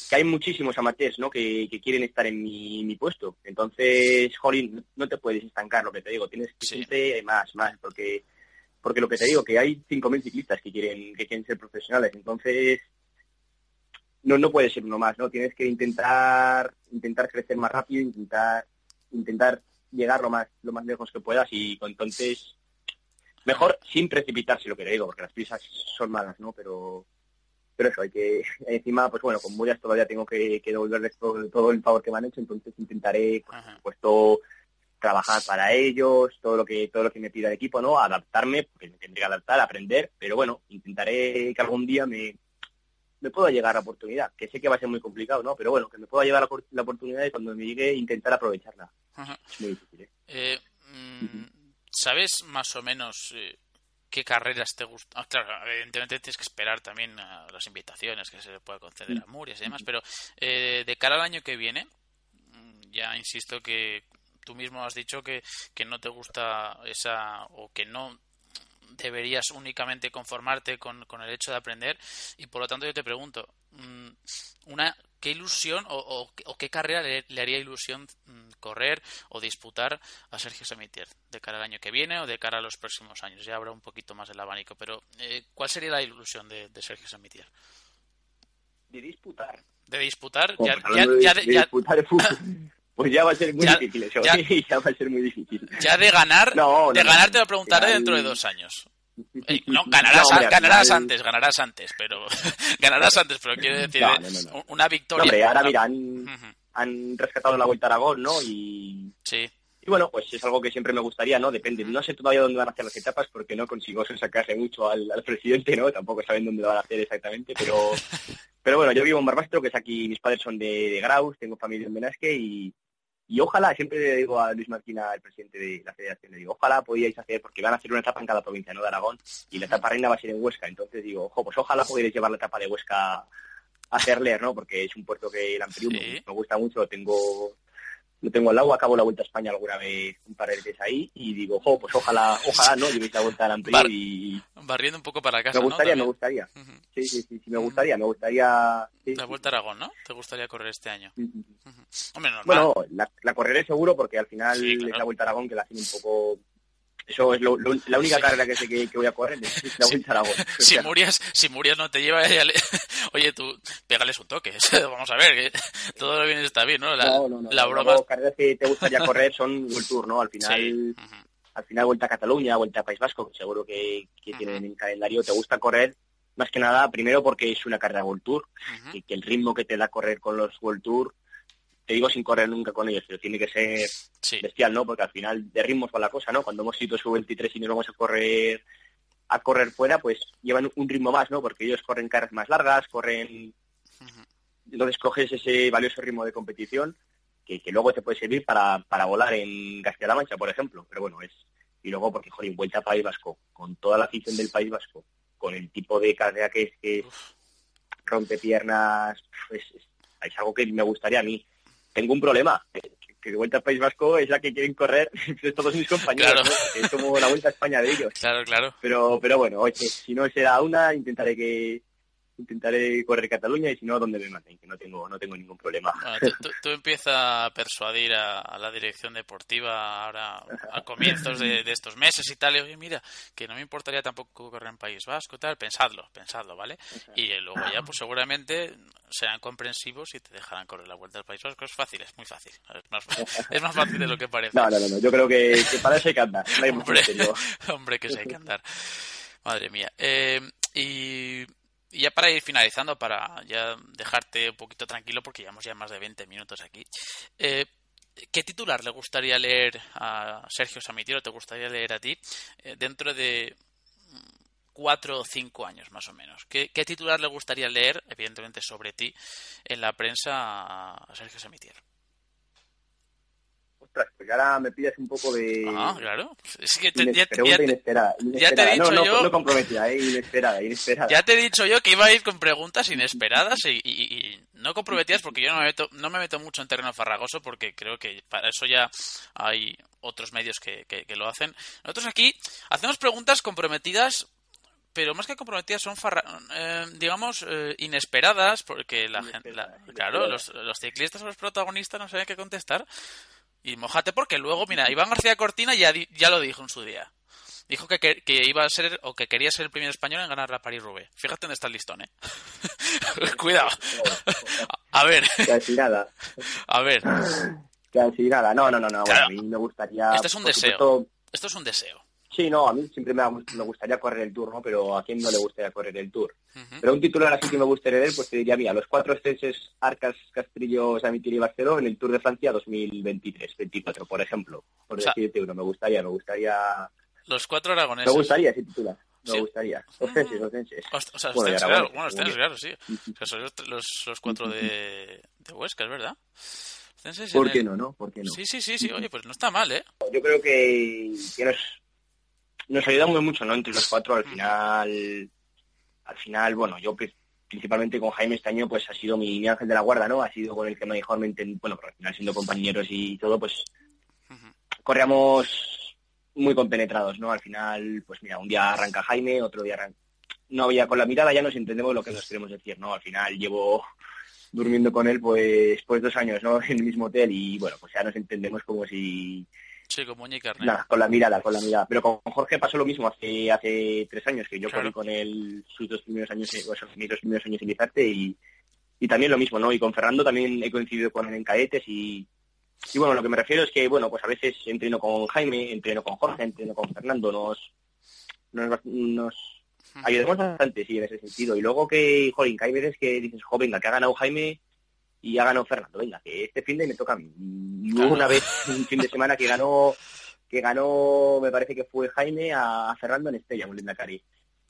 que hay muchísimos amateurs, ¿no? Que, que quieren estar en mi, mi, puesto. Entonces, jolín, no te puedes estancar, lo que te digo. Tienes que sí. irte más, más, porque porque lo que te digo, que hay 5.000 ciclistas que quieren, que quieren ser profesionales, entonces no, no puede ser uno más, ¿no? Tienes que intentar, intentar crecer más rápido, intentar, intentar llegar lo más, lo más lejos que puedas y entonces mejor sin precipitarse lo que te digo, porque las prisas son malas, ¿no? Pero, pero eso, hay que, encima, pues bueno, con Murias todavía tengo que, que devolverles todo, todo, el favor que me han hecho, entonces intentaré, todo trabajar para ellos, todo lo que todo lo que me pida el equipo, ¿no? Adaptarme, porque me tendría que adaptar, aprender, pero bueno, intentaré que algún día me, me pueda llegar la oportunidad, que sé que va a ser muy complicado, ¿no? Pero bueno, que me pueda llegar la, la oportunidad y cuando me llegue intentar aprovecharla. Ajá. Es muy difícil, ¿eh? eh mmm, ¿Sabes más o menos eh, qué carreras te gustan? Ah, claro, evidentemente tienes que esperar también a las invitaciones que se le pueda conceder a Murias y demás, pero eh, de cara al año que viene, mm, ya insisto que tú mismo has dicho que, que no te gusta esa o que no deberías únicamente conformarte con, con, el hecho de aprender. Y por lo tanto yo te pregunto mm, una qué ilusión o, o, o qué carrera le, le, haría ilusión mm, correr o disputar a Sergio Samitier de cara al año que viene o de cara a los próximos años ya habrá un poquito más el abanico pero eh, ¿cuál sería la ilusión de, de Sergio Samitier? de disputar. De disputar ya, ya, de, ya, de, de disputar [LAUGHS] pues ya va a ser muy ya, difícil eso. Ya, [LAUGHS] ya, va a ser muy difícil. Ya de ganar, no, de ganar te lo preguntaré dentro de dos años. [LAUGHS] No, ganarás, no, hombre, ganarás final... antes, ganarás antes, pero [LAUGHS] ganarás antes, pero quiero decir una victoria. hombre, ahora mira, han, uh -huh. han, rescatado la Vuelta a Aragón, ¿no? Y sí. Y bueno, pues es algo que siempre me gustaría, ¿no? Depende. No sé todavía dónde van a hacer las etapas porque no consigo sacarse mucho al, al presidente, ¿no? Tampoco saben dónde lo van a hacer exactamente, pero pero bueno, yo vivo en Barbastro, que es aquí, mis padres son de, de Graus, tengo familia en Benasque y, y ojalá, siempre le digo a Luis Marquina, el presidente de la federación, le digo, ojalá podíais hacer, porque van a hacer una etapa en cada provincia, ¿no? De Aragón, y la etapa reina va a ser en Huesca, entonces digo, ojo, pues ojalá pudierais llevar la etapa de Huesca a hacer leer, ¿no? Porque es un puerto que el Amperium sí. me gusta mucho, lo tengo lo tengo al lado, acabo la Vuelta a España alguna vez un par de veces ahí y digo, ojo, pues ojalá, ojalá no llevéis la Vuelta al Amperium y... Barriendo un poco para casa, Me gustaría, ¿no? me gustaría. Uh -huh. Sí, sí, sí, sí, me gustaría, me gustaría... Sí, la Vuelta a Aragón, ¿no? ¿Te gustaría correr este año? -huh. Uh -huh. Hombre, normal. Bueno, la, la, correré seguro porque al final sí, claro. es la Vuelta a Aragón que la hacen un poco Eso es la única carrera que sé que, voy a correr, es la Vuelta a Aragón. [LAUGHS] Si Murias, si Murias no te lleva, [LAUGHS] oye, tú pégales un toque. [LAUGHS] Vamos a ver, que todo lo bien está bien, ¿no? La, no, no, no, la broma... Las carreras que te gustaría correr son World Tour, ¿no? Al final, al final Vuelta a Cataluña, Vuelta a País Vasco, que seguro que, que tienen en calendario, te gusta correr más que nada, primero porque es una carrera World Tour, y que el ritmo que te da correr con los World Tour te digo sin correr nunca con ellos, pero tiene que ser bestial, ¿no? Porque al final de ritmos va la cosa, ¿no? Cuando hemos ido su 23 y nos vamos a correr a correr fuera, pues llevan un ritmo más, ¿no? Porque ellos corren carreras más largas, corren... Entonces coges ese valioso ritmo de competición que, luego te puede servir para, para volar en Castilla-La Mancha, por ejemplo. Pero bueno, es... Y luego porque, joder, vuelta a País Vasco, con toda la afición del País Vasco, con el tipo de carrera que es, que rompe piernas, pues, es algo que me gustaría a mí tengo un problema, que de vuelta al País Vasco es la que quieren correr [LAUGHS] todos mis compañeros, es como la vuelta a España de ellos. Claro, claro. Pero, pero bueno, oye, si no será una, intentaré que, intentaré correr Cataluña y si no, donde me maten, que no tengo, no tengo ningún problema. tú, empiezas a persuadir a, la dirección deportiva ahora a comienzos de, estos meses y tal, y oye, mira, que no me importaría tampoco correr en País Vasco, tal, pensadlo, pensadlo, ¿vale? Y luego ya, pues seguramente serán comprensivos y te dejarán correr la vuelta al País Vasco. Es fácil, es muy fácil. Es más, [LAUGHS] es más fácil de lo que parece. No, no, no, yo creo que, para eso hay que andar. hombre, [LAUGHS] hombre, que sí hay que andar. Madre mía. Eh, y y ya para ir finalizando, para ya dejarte un poquito tranquilo, porque llevamos ya más de 20 minutos aquí, eh, ¿qué titular le gustaría leer a Sergio Samitiero, te gustaría leer a ti, eh, dentro de cuatro o cinco años más o menos? ¿Qué, titular le gustaría leer, evidentemente sobre ti, en la prensa a Sergio Samitiero? Pues ahora me pides un poco de... Ah, claro. Es que te, ya, inesperada, Ya te he dicho no, yo... No, comprometida, eh, inesperada, inesperada. Ya te he dicho yo que iba a ir con preguntas inesperadas y, no comprometidas porque yo no me, meto, no me meto mucho en terreno farragoso porque creo que para eso ya hay otros medios que, que, lo hacen. Nosotros aquí hacemos preguntas comprometidas pero más que comprometidas son, eh, digamos, eh, inesperadas, porque la gente, claro, los, los ciclistas o los protagonistas no saben qué contestar. Y mojate porque luego, mira, Iván García Cortina ya, ya lo dijo en su día. Dijo que, que, iba a ser o que quería ser el primer español en ganar la Paris-Roubaix. Fíjate dónde está el listón, ¿eh? [LAUGHS] Cuidado. [LAUGHS] a ver. Casi nada. A ver. Casi nada. No, no, no, no. a mí me gustaría... Esto es un deseo. Esto es un deseo. Sí, no, a mí siempre me, me, gustaría correr el Tour, ¿no? Pero ¿a quién no le gustaría correr el Tour? Pero un titular así que me gustaría ver, pues te diría, mira, los cuatro extenses Arcas, Castrillo, Samitiri y Barcelona en el Tour de Francia 2023-24, por ejemplo. Por decirte uno, me gustaría, me gustaría... Los cuatro aragoneses. Me gustaría ese titular. Me gustaría. Ostenses, ostenses. O sea, bueno, claro, bueno, ostenses, claro, sí. O son los, los, cuatro de, de Huesca, es verdad. ¿Por qué no, no? ¿Por qué no? Sí, sí, sí, sí, oye, pues no está mal, ¿eh? Yo creo que, que nos, nos ayuda muy mucho, ¿no? Entre los cuatro, al final, al final, bueno, yo principalmente con Jaime este año, pues ha sido mi, ángel de la guarda, ¿no? Ha sido con el que mejor me bueno, pero al final siendo compañeros y todo, pues corríamos muy compenetrados, ¿no? Al final, pues mira, un día arranca Jaime, otro día arranca... No había con la mirada ya nos entendemos lo que nos queremos decir, ¿no? Al final llevo durmiendo con él pues pues dos años, ¿no? [LAUGHS] En el mismo hotel y bueno, pues ya nos entendemos como si Sí, con con la mirada, con la mirada. Pero con Jorge pasó lo mismo hace hace tres años, que yo corrí con él sus dos primeros años, eh, mis dos primeros años en Izarte y, y también lo mismo, ¿no? Y con Fernando también he coincidido con él en cadetes y, y bueno, lo que me refiero es que, bueno, pues a veces entreno con Jaime, entreno con Jorge, entreno con Fernando, nos, nos, nos ayudamos bastante, sí, en ese sentido. Y luego que, joder, que hay veces que dices, jo, venga, que ha ganado Jaime, y ha ganado Fernando. Venga, que este fin de me toca a mí. Y hubo una vez, un fin de semana que ganó, que ganó, me parece que fue Jaime a, Fernando en Estella, un linda cari.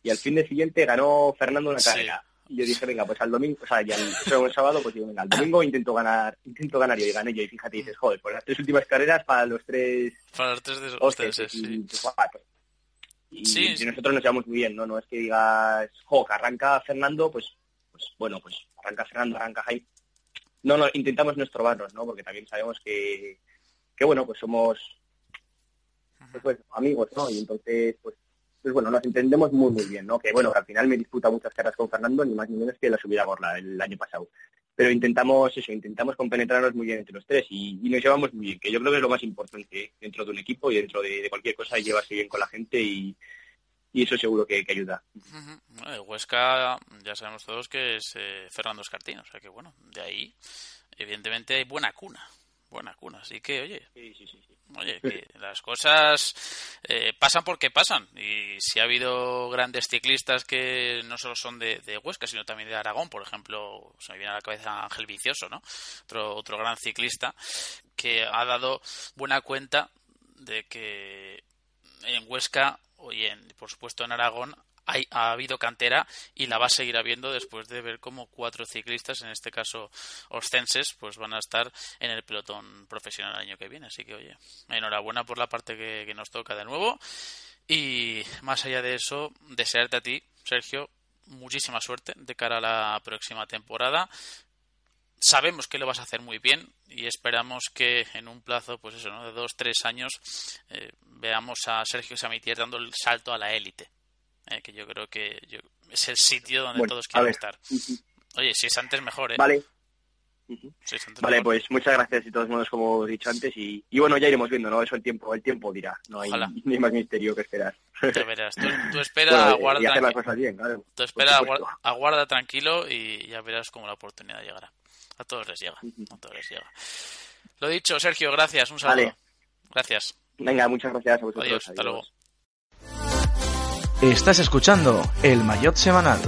Y al fin de siguiente ganó Fernando una carrera. Y yo dije, venga, pues al domingo, o sea, ya el, sábado, pues digo, venga, al domingo intento ganar, intento ganar yo y gané yo. Y fíjate, dices, joder, pues las tres últimas carreras para los tres... Para los tres de ustedes, sí. Y, sí, nosotros nos llevamos muy bien, ¿no? No es que digas, jo, que arranca Fernando, pues, pues bueno, pues arranca Fernando, arranca Jaime no, no intentamos no estrobarnos, ¿no? Porque también sabemos que, que bueno, pues somos pues, amigos, ¿no? Y entonces, pues, pues bueno, nos entendemos muy, muy bien, ¿no? Que bueno, al final me disputa muchas caras con Fernando, ni más ni menos que la subida a Gorla el año pasado. pero intentamos eso, intentamos compenetrarnos muy bien entre los tres y, nos llevamos muy bien, que yo creo que es lo más importante dentro de un equipo y dentro de, cualquier cosa, llevarse bien con la gente y, eso seguro que, ayuda. Huesca, ya sabemos todos que es eh, Fernando Escartín, o sea que bueno, de ahí evidentemente hay buena cuna, buena cuna, así que oye, oye, que las cosas eh, pasan porque pasan y si ha habido grandes ciclistas que no solo son de, Huesca, sino también de Aragón, por ejemplo, se me viene a la cabeza Ángel Vicioso, ¿no? Otro, otro gran ciclista que ha dado buena cuenta de que en Huesca y en, por supuesto en Aragón ha habido cantera y la va a seguir habiendo después de ver cómo cuatro ciclistas, en este caso oscenses, pues van a estar en el pelotón profesional el año que viene. Así que, oye, enhorabuena por la parte que, que nos toca de nuevo. Y más allá de eso, desearte a ti, Sergio, muchísima suerte de cara a la próxima temporada sabemos que lo vas a hacer muy bien y esperamos que en un plazo, pues eso, ¿no? de dos, tres años, eh, veamos a Sergio Samitier dando el salto a la élite. Eh, que yo creo que es el sitio donde todos quieren estar. Oye, si es antes mejor, ¿eh? Vale. vale, pues muchas gracias de todos modos, como he dicho antes, y, bueno, ya iremos viendo, ¿no? Eso el tiempo, el tiempo dirá, no hay [LAUGHS] ni más misterio que esperar. Ya verás, tú, espera, aguarda, tú espera, aguarda, tranquilo y ya verás cómo la oportunidad llegará. A todos les llega, a todos les llega. Lo dicho, Sergio, gracias, un saludo. Gracias. Venga, muchas gracias a vosotros. Adiós, hasta luego. Estás escuchando el Mayotte Semanal.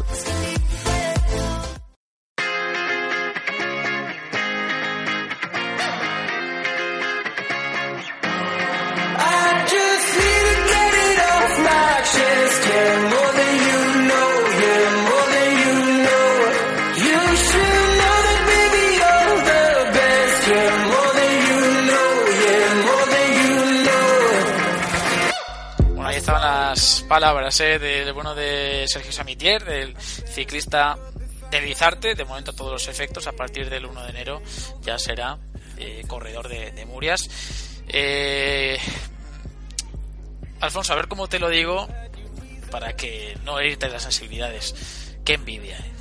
Palabras ¿eh? del bueno de Sergio Samitier, del ciclista de Bizarte, de momento a todos los efectos, a partir del 1 de enero ya será eh, corredor de, Murias. Eh, Alfonso, a ver cómo te lo digo para que no herirte las sensibilidades. Qué envidia, ¿eh?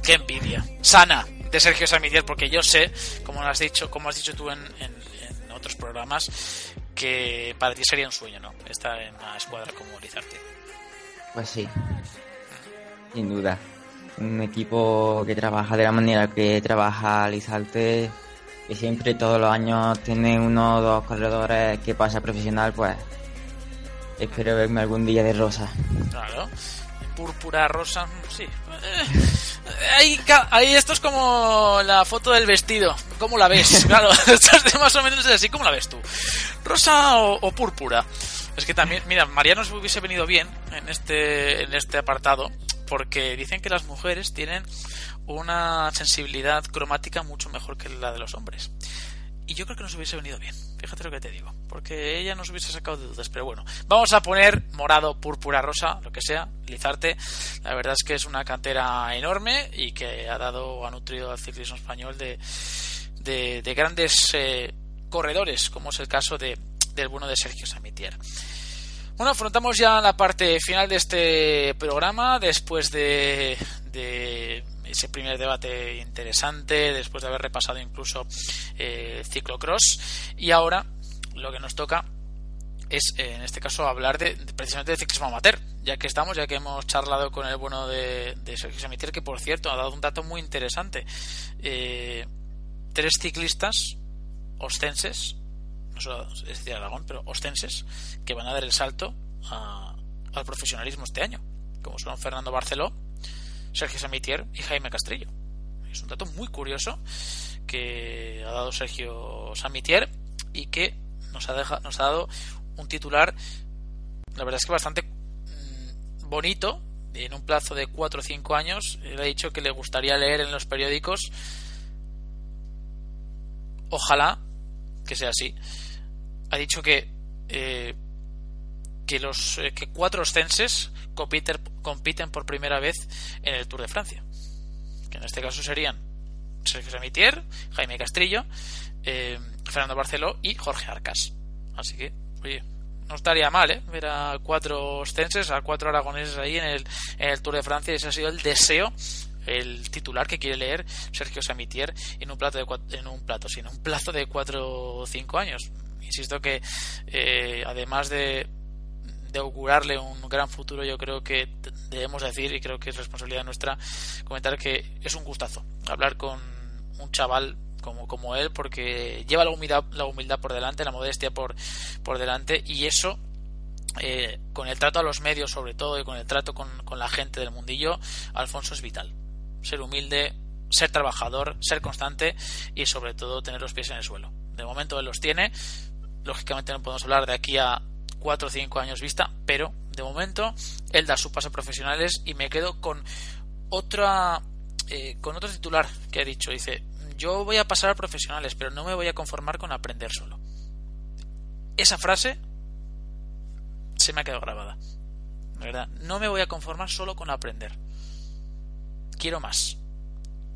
qué envidia. Sana de Sergio Samitier, porque yo sé, como has dicho, como has dicho tú en, en otros programas, que para ti sería un sueño, ¿no? Estar en una escuadra como Lizarte. Pues sí, sin duda. Un equipo que trabaja de la manera que trabaja Lizarte, que siempre todos los años tiene uno o dos corredores que pasa profesional, pues espero verme algún día de rosa. Claro, púrpura, rosa, sí. Ahí, ahí, esto es como la foto del vestido. ¿Cómo la ves? [LAUGHS] Claro, [LAUGHS] esto es más o menos así. ¿Cómo la ves tú? ¿Rosa o, púrpura? Es que también, mira, María nos hubiese venido bien en este, en este apartado, porque dicen que las mujeres tienen una sensibilidad cromática mucho mejor que la de los hombres. Y yo creo que nos hubiese venido bien, fíjate lo que te digo, porque ella nos hubiese sacado de dudas. Pero bueno, vamos a poner morado, púrpura, rosa, lo que sea, Lizarte. La verdad es que es una cantera enorme y que ha dado, ha nutrido al ciclismo español de, de, grandes eh, corredores, como es el caso de, del bueno de Sergio Samitier. Bueno, afrontamos ya la parte final de este programa después de, ese primer debate interesante después de haber repasado incluso eh, ciclocross y ahora lo que nos toca es eh, en este caso hablar de, precisamente de ciclismo amateur ya que estamos ya que hemos charlado con el bueno de, Sergio Samitier que por cierto ha dado un dato muy interesante eh, tres ciclistas ostenses no solo es decir Aragón pero ostenses que van a dar el salto al profesionalismo este año como son Fernando Barceló Sergio Samitier y Jaime Castrillo. Es un dato muy curioso que ha dado Sergio Samitier y que nos ha, nos ha dado un titular, la verdad es que bastante mm, bonito, en un plazo de 4 o 5 años. Él ha dicho que le gustaría leer en los periódicos. Ojalá que sea así. Ha dicho que eh, que los eh, que cuatro censes compiten, compiten por primera vez en el Tour de Francia. Que en este caso serían Sergio Samitier, Jaime Castrillo, eh, Fernando Barceló y Jorge Arcas. Así que, oye, no estaría mal, ¿eh? Ver a cuatro censes, a cuatro aragoneses ahí en el, en el Tour de Francia. Ese ha sido el deseo el titular que quiere leer Sergio Samitier en un plato de en un plato, sino un plazo de 4 o 5 años. Insisto que eh, además de, de augurarle un gran futuro, yo creo que debemos decir, y creo que es responsabilidad nuestra, comentar que es un gustazo hablar con un chaval como, como él, porque lleva la humildad, la humildad por delante, la modestia por, por delante, y eso eh, con el trato a los medios sobre todo y con el trato con, la gente del mundillo, Alfonso es vital. Ser humilde, ser trabajador, ser constante y sobre todo tener los pies en el suelo. De momento él los tiene. Lógicamente no podemos hablar de aquí a 4 o 5 años vista, pero de momento él da su paso a profesionales y me quedo con otra eh, con otro titular que ha dicho. Dice, yo voy a pasar a profesionales, pero no me voy a conformar con aprender solo. Esa frase se me ha quedado grabada. ¿Verdad? No me voy a conformar solo con aprender. Quiero más.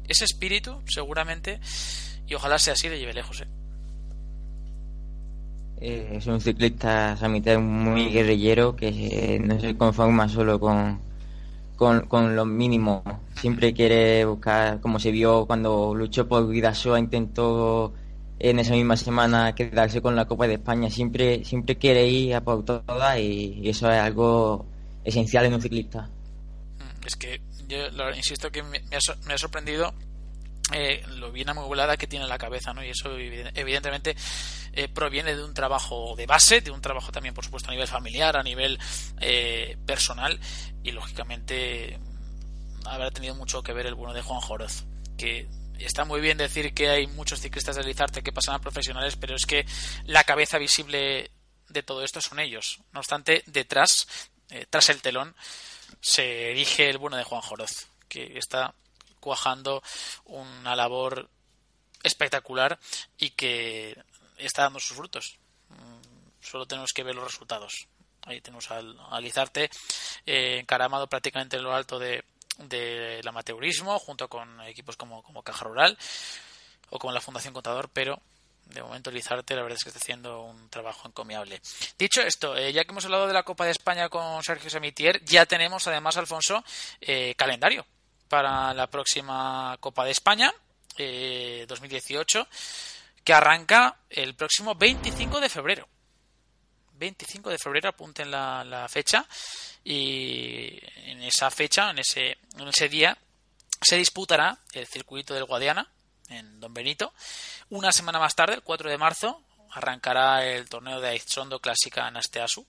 Ese espíritu, seguramente, y ojalá sea así, le lleve lejos. ¿eh? Eh, es un ciclista mitad muy guerrillero que no se conforma solo con, con, con lo mínimo. Siempre quiere buscar, como se vio cuando luchó por Vidasoa, intentó en esa misma semana quedarse con la Copa de España. Siempre, siempre quiere ir a por todas y, eso es algo esencial en un ciclista. Mm, es que yo insisto que me, ha, sorprendido eh, lo bien amueblada que tiene la cabeza, ¿no? Y eso evidentemente eh, proviene de un trabajo de base, de un trabajo también, por supuesto, a nivel familiar, a nivel eh, personal y lógicamente habrá tenido mucho que ver el bueno de Juan Joroz, que está muy bien decir que hay muchos ciclistas de Lizarte que pasan a profesionales, pero es que la cabeza visible de todo esto son ellos. No obstante, detrás, eh, tras el telón, se erige el bueno de Juan Joroz, que está cuajando una labor espectacular y que está dando sus frutos. Mm, solo tenemos que ver los resultados. Ahí tenemos al, Lizarte eh, encaramado prácticamente en lo alto de, del amateurismo junto con equipos como, como Caja Rural o como la Fundación Contador, pero de momento Lizarte la verdad es que está haciendo un trabajo encomiable. Dicho esto, eh, ya que hemos hablado de la Copa de España con Sergio Samitier, ya tenemos además, Alfonso, eh, calendario para la próxima Copa de España 2018 eh, que arranca el próximo 25 de febrero. 25 de febrero, apunten la, fecha y en esa fecha, en ese día, se disputará el circuito del Guadiana en Don Benito. Una semana más tarde, el 4 de marzo, arrancará el torneo de Aizondo Clásica en Asteasu,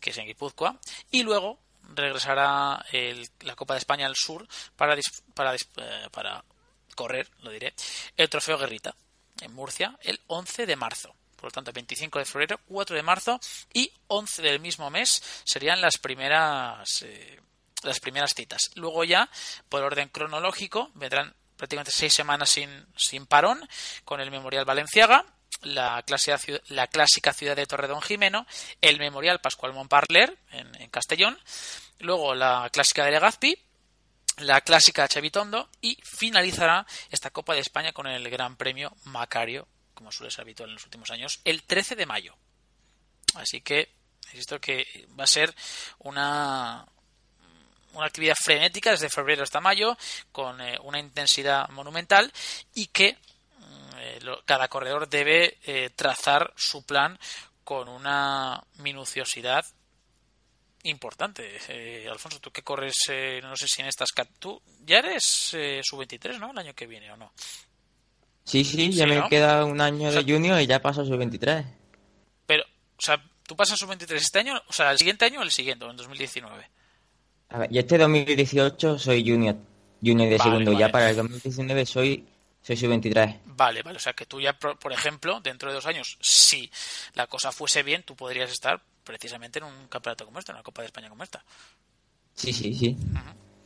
que es en Guipúzcoa, y luego regresará la Copa de España al sur para, para, eh, para correr, lo diré, el Trofeo Guerrita en Murcia el 11 de marzo. Por lo tanto, 25 de febrero, 4 de marzo y 11 del mismo mes serían las primeras, eh, las primeras citas. Luego ya, por orden cronológico, vendrán prácticamente seis semanas sin, sin parón con el Memorial Valenciaga, la clásica, la clásica ciudad de Torredón Jimeno, el Memorial Pascual Montparler en, en Castellón, luego la clásica de Legazpi, la clásica Chavitondo y finalizará esta Copa de España con el Gran Premio Macario como suele ser habitual en los últimos años, el 13 de mayo. Así que insisto que va a ser una, una actividad frenética desde febrero hasta mayo, con eh, una intensidad monumental y que mm, eh, cada corredor debe eh, trazar su plan con una minuciosidad importante. Alfonso, tú que corres, no sé si en estas... Tú ya eres sub-23, ¿no? El año que viene o no. Sí, sí, ya me queda un año de junior y ya paso a su 23. Pero, o sea, ¿tú pasas a su 23 este año? O sea, ¿el siguiente año o el siguiente, en 2019? A ver, yo este 2018 soy junior, junior de segundo. Ya para el 2019 soy soy su 23. Vale, vale. O sea, que tú ya, por ejemplo, dentro de dos años, si la cosa fuese bien, tú podrías estar precisamente en un campeonato como este, en una Copa de España como esta. Sí, sí, sí.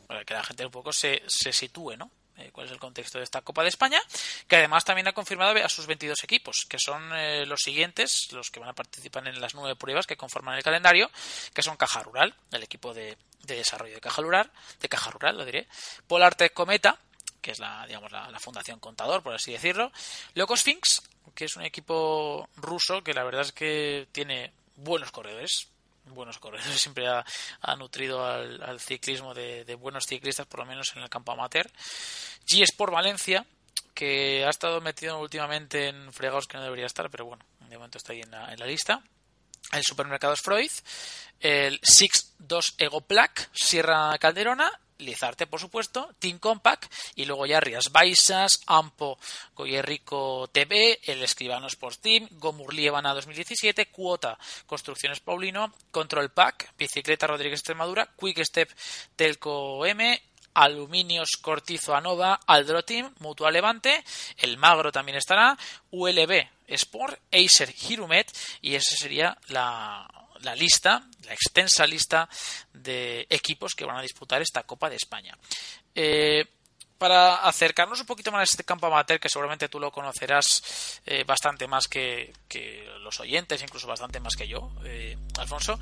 Para que la gente un poco se, se sitúe, ¿no? Eh, cuál es el contexto de esta Copa de España, que además también ha confirmado a sus 22 equipos, que son eh, los siguientes, los que van a participar en las nueve pruebas que conforman el calendario, que son Caja Rural, el equipo de, desarrollo de Caja Rural, de Caja Rural, lo diré, Polartec Cometa, que es la, digamos, la, fundación contador, por así decirlo, Sphinx, que es un equipo ruso que la verdad es que tiene buenos corredores, buenos corredores, [LAUGHS] siempre ha, nutrido al, ciclismo de, buenos ciclistas, por lo menos en el campo amateur. G Sport Valencia, que ha estado metido últimamente en fregados que no debería estar, pero bueno, de momento está ahí en la, lista. El supermercado Freud, el Six 2 Ego Plaque, Sierra Calderona Lizarte, por supuesto, Team Compact y luego ya Rías Baixas, Ampo, Goyerrico TV, El Escribano Sports Team, Gomurli Evana 2017, Cuota, Construcciones Paulino, Control Pack, Bicicleta Rodríguez Extremadura, Quick Step Telco M, Aluminios Cortizo Anova, Aldrotim, Mutua Levante, El Magro también estará, ULB Sport, Acer Hirumet y esa sería la, la lista, la extensa lista de equipos que van a disputar esta Copa de España. Eh, para acercarnos un poquito más a este campo amateur, que seguramente tú lo conocerás eh, bastante más que, los oyentes, incluso bastante más que yo, eh, Alfonso,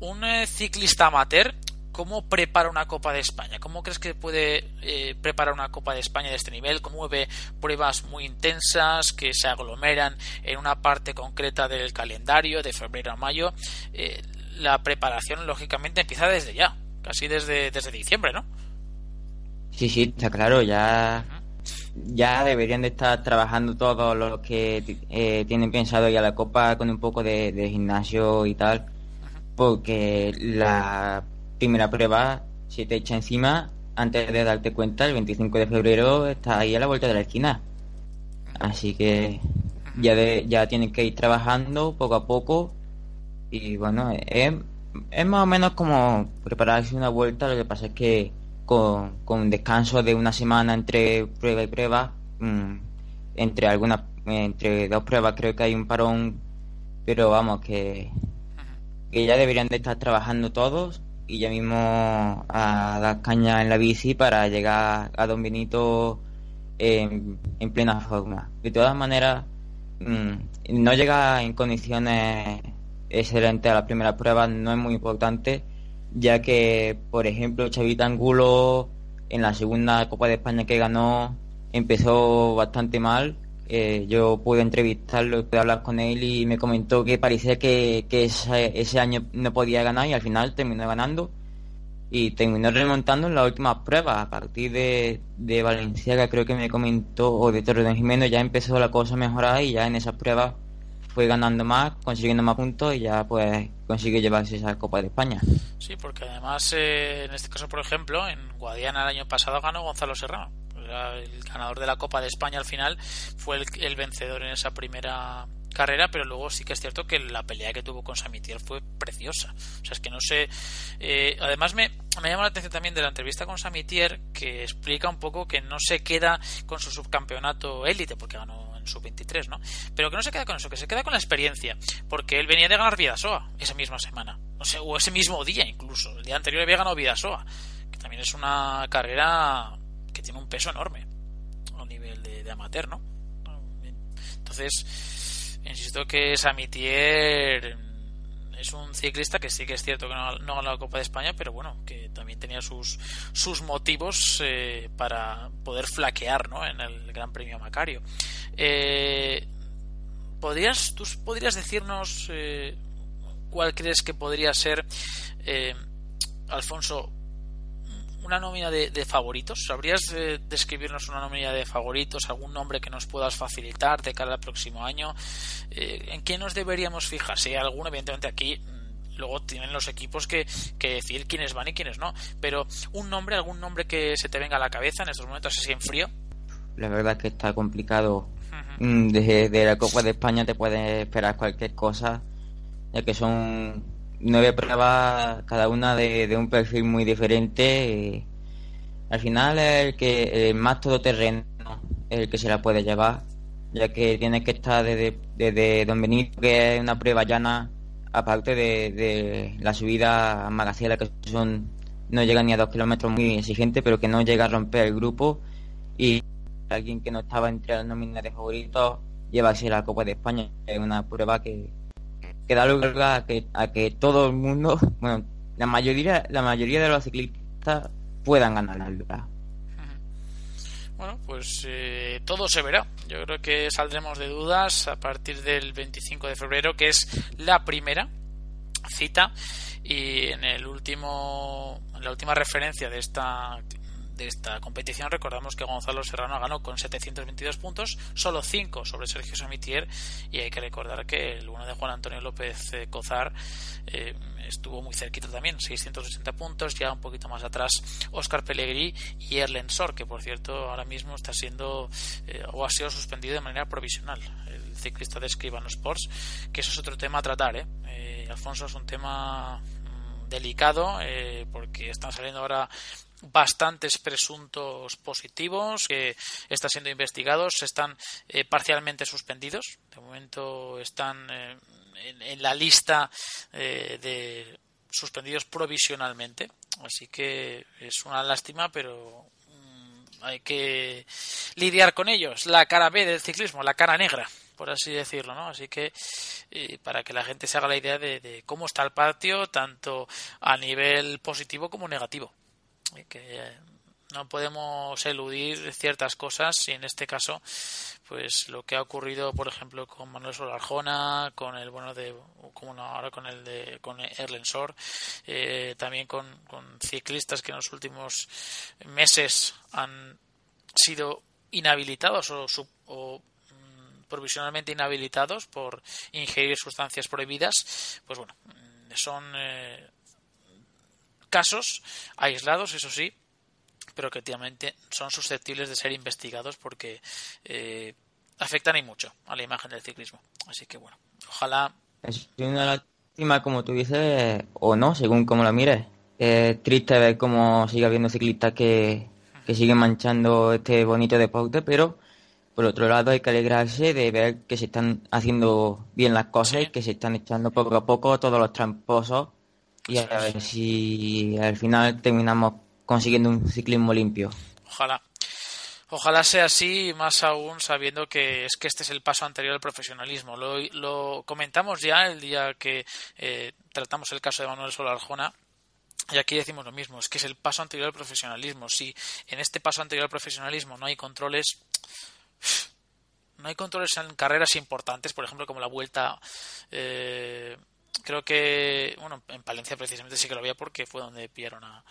un ciclista amateur ¿Cómo prepara una Copa de España? ¿Cómo crees que puede eh, preparar una Copa de España de este nivel? Con nueve pruebas muy intensas que se aglomeran en una parte concreta del calendario de febrero a mayo. Eh, la preparación, lógicamente, empieza desde ya, casi desde, desde diciembre, ¿no? Sí, sí, está claro, ya. Ya deberían de estar trabajando todos los que eh, tienen pensado ir a la Copa con un poco de, gimnasio y tal, porque la primera prueba se te echa encima antes de darte cuenta, el 25 de febrero está ahí a la vuelta de la esquina. Así que ya, de, ya tienen que ir trabajando poco a poco y bueno, es, es más o menos como prepararse una vuelta, lo que pasa es que con, con descanso de una semana entre prueba y prueba, mm, entre algunas, entre dos pruebas creo que hay un parón, pero vamos, que, que ya deberían de estar trabajando todos y ya mismo a dar caña en la bici para llegar a Don Benito en, plena forma. De todas maneras, mm, no llega en condiciones excelentes a la primera prueba no es muy importante, ya que, por ejemplo, Chavita Angulo en la segunda Copa de España que ganó empezó bastante mal eh, yo pude entrevistarlo, pude hablar con él y me comentó que parecía que, ese, año no podía ganar y al final terminó ganando y terminó remontando en las últimas pruebas. A partir de, de Valenciaga creo que me comentó, o de Torre de Jimeno, ya empezó la cosa a mejorar y ya en esas pruebas fue ganando más, consiguiendo más puntos y ya pues consigue llevarse esa Copa de España. Sí, porque además eh, en este caso, por ejemplo, en Guadiana el año pasado ganó Gonzalo Serrano el ganador de la Copa de España al final fue el, vencedor en esa primera carrera, pero luego sí que es cierto que la pelea que tuvo con Samitier fue preciosa. O sea, es que no sé. Eh, además, me, me llama la atención también de la entrevista con Samitier que explica un poco que no se queda con su subcampeonato élite, porque ganó en sub 23, ¿no? Pero que no se queda con eso, que se queda con la experiencia, porque él venía de ganar Vidasoa esa misma semana, o, sea, o ese mismo día incluso. El día anterior había ganado Vidasoa, que también es una carrera tiene un peso enorme a nivel de, amateur, ¿no? Entonces, insisto que Samitier es un ciclista que sí que es cierto que no, ha ganado la Copa de España, pero bueno, que también tenía sus, sus motivos eh, para poder flaquear ¿no? en el Gran Premio Macario. Eh, ¿podrías, ¿Tú podrías decirnos eh, cuál crees que podría ser, Alfonso, una nómina de, favoritos. ¿Sabrías eh, describirnos una nómina de favoritos, algún nombre que nos puedas facilitar de cara al próximo año? Eh, ¿En qué nos deberíamos fijar? Si hay alguno, evidentemente aquí mm, luego tienen los equipos que, decir quiénes van y quiénes no. Pero un nombre, algún nombre que se te venga a la cabeza en estos momentos así en frío. La verdad es que está complicado. Mm, desde la Copa de España te puedes esperar cualquier cosa, ya que son nueve pruebas, cada una de, un perfil muy diferente. al final es el que el más todoterreno es el que se la puede llevar, ya que tiene que estar desde, desde Don Benito, que es una prueba llana, aparte de, de la subida a Magaciela, que son no llega ni a dos kilómetros muy exigente, pero que no llega a romper el grupo. Y alguien que no estaba entre las nóminas de favoritos lleva así la Copa de España, es una prueba que, que da lugar a que, a que todo el mundo, [LAUGHS] bueno, la mayoría, la mayoría de los ciclistas puedan ganar la liga. Bueno, pues eh, todo se verá. Yo creo que saldremos de dudas a partir del 25 de febrero, que es la primera cita y en el último en la última referencia de esta de esta competición recordamos que Gonzalo Serrano ganó con 722 puntos, solo 5 sobre Sergio Samitier y hay que recordar que el uno de Juan Antonio López eh, Cozar eh, estuvo muy cerquito también, 680 puntos, ya un poquito más atrás Oscar Pellegrini y Erlen Sor, que por cierto ahora mismo está siendo eh, o ha sido suspendido de manera provisional, el ciclista de Escribano Sports, que eso es otro tema a tratar, ¿eh? Alfonso es un tema mm, delicado porque están saliendo ahora bastantes presuntos positivos que están siendo investigados, están eh, parcialmente suspendidos. De momento están eh, en, la lista eh, de suspendidos provisionalmente. Así que es una lástima, pero mm, hay que lidiar con ellos. La cara B del ciclismo, la cara negra por así decirlo, ¿no? Así que para que la gente se haga la idea de, cómo está el patio, tanto a nivel positivo como negativo que no podemos eludir ciertas cosas y en este caso pues lo que ha ocurrido por ejemplo con Manuel Solarjona con el bueno de como ahora con el de con Erlensor eh, también con, ciclistas que en los últimos meses han sido inhabilitados o, o mm, provisionalmente inhabilitados por ingerir sustancias prohibidas pues bueno son eh, casos aislados, eso sí, pero que efectivamente son susceptibles de ser investigados porque eh, afectan y mucho a la imagen del ciclismo. Así que bueno, ojalá. Es una lástima, como tú dices, o no, según como lo mires. Es triste ver cómo sigue habiendo ciclistas que, que siguen manchando este bonito deporte, pero por otro lado hay que alegrarse de ver que se están haciendo bien las cosas y que se están echando poco a poco todos los tramposos y a ver si al final terminamos consiguiendo un ciclismo limpio. Ojalá. Ojalá sea así, más aún sabiendo que es que este es el paso anterior al profesionalismo. Lo, comentamos ya el día que eh, tratamos el caso de Manuel Solarjona. Y aquí decimos lo mismo, es que es el paso anterior al profesionalismo. Si en este paso anterior al profesionalismo no hay controles, no hay controles en carreras importantes, por ejemplo, como la vuelta eh, creo que, bueno, en Palencia precisamente sí que lo había porque fue donde pillaron a,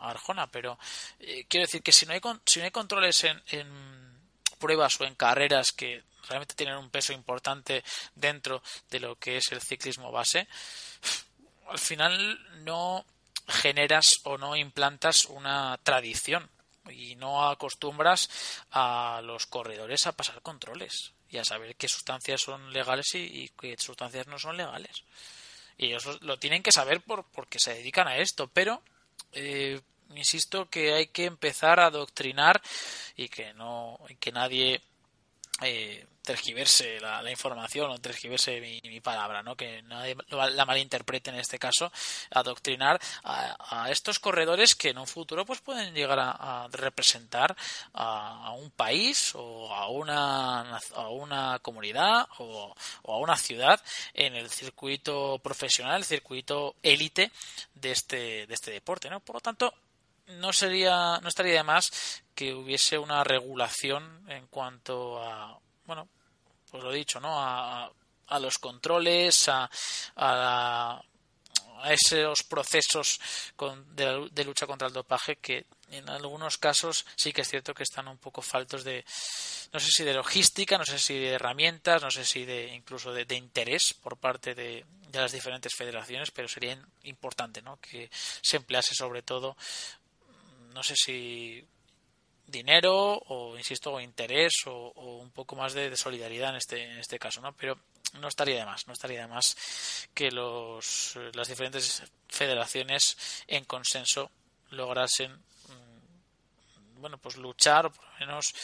Arjona, pero eh, quiero decir que si no hay, si no hay controles en, en pruebas o en carreras que realmente tienen un peso importante dentro de lo que es el ciclismo base, al final no generas o no implantas una tradición y no acostumbras a los corredores a pasar controles y a saber qué sustancias son legales y, qué sustancias no son legales. Y ellos lo tienen que saber por, porque se dedican a esto, pero eh, insisto que hay que empezar a adoctrinar y que no y que nadie eh, tergiverse la, información o tergiverse mi, palabra, ¿no? que nadie la malinterprete en este caso, adoctrinar a, estos corredores que en un futuro pues pueden llegar a, representar a, un país o a una, a una comunidad o, a una ciudad en el circuito profesional, el circuito élite de este, de este deporte. ¿no? Por lo tanto, no sería no estaría de más que hubiese una regulación en cuanto a bueno pues lo dicho, ¿no? A, a los controles, a, a, esos procesos de, lucha contra el dopaje que en algunos casos sí que es cierto que están un poco faltos de no sé si de logística, no sé si de herramientas, no sé si de incluso de, interés por parte de, de, las diferentes federaciones, pero sería importante ¿no? que se emplease sobre todo no sé si dinero o insisto o interés o, un poco más de, solidaridad en este en este caso no pero no estaría de más no estaría de más que los las diferentes federaciones en consenso lograsen mm, bueno pues luchar o por lo menos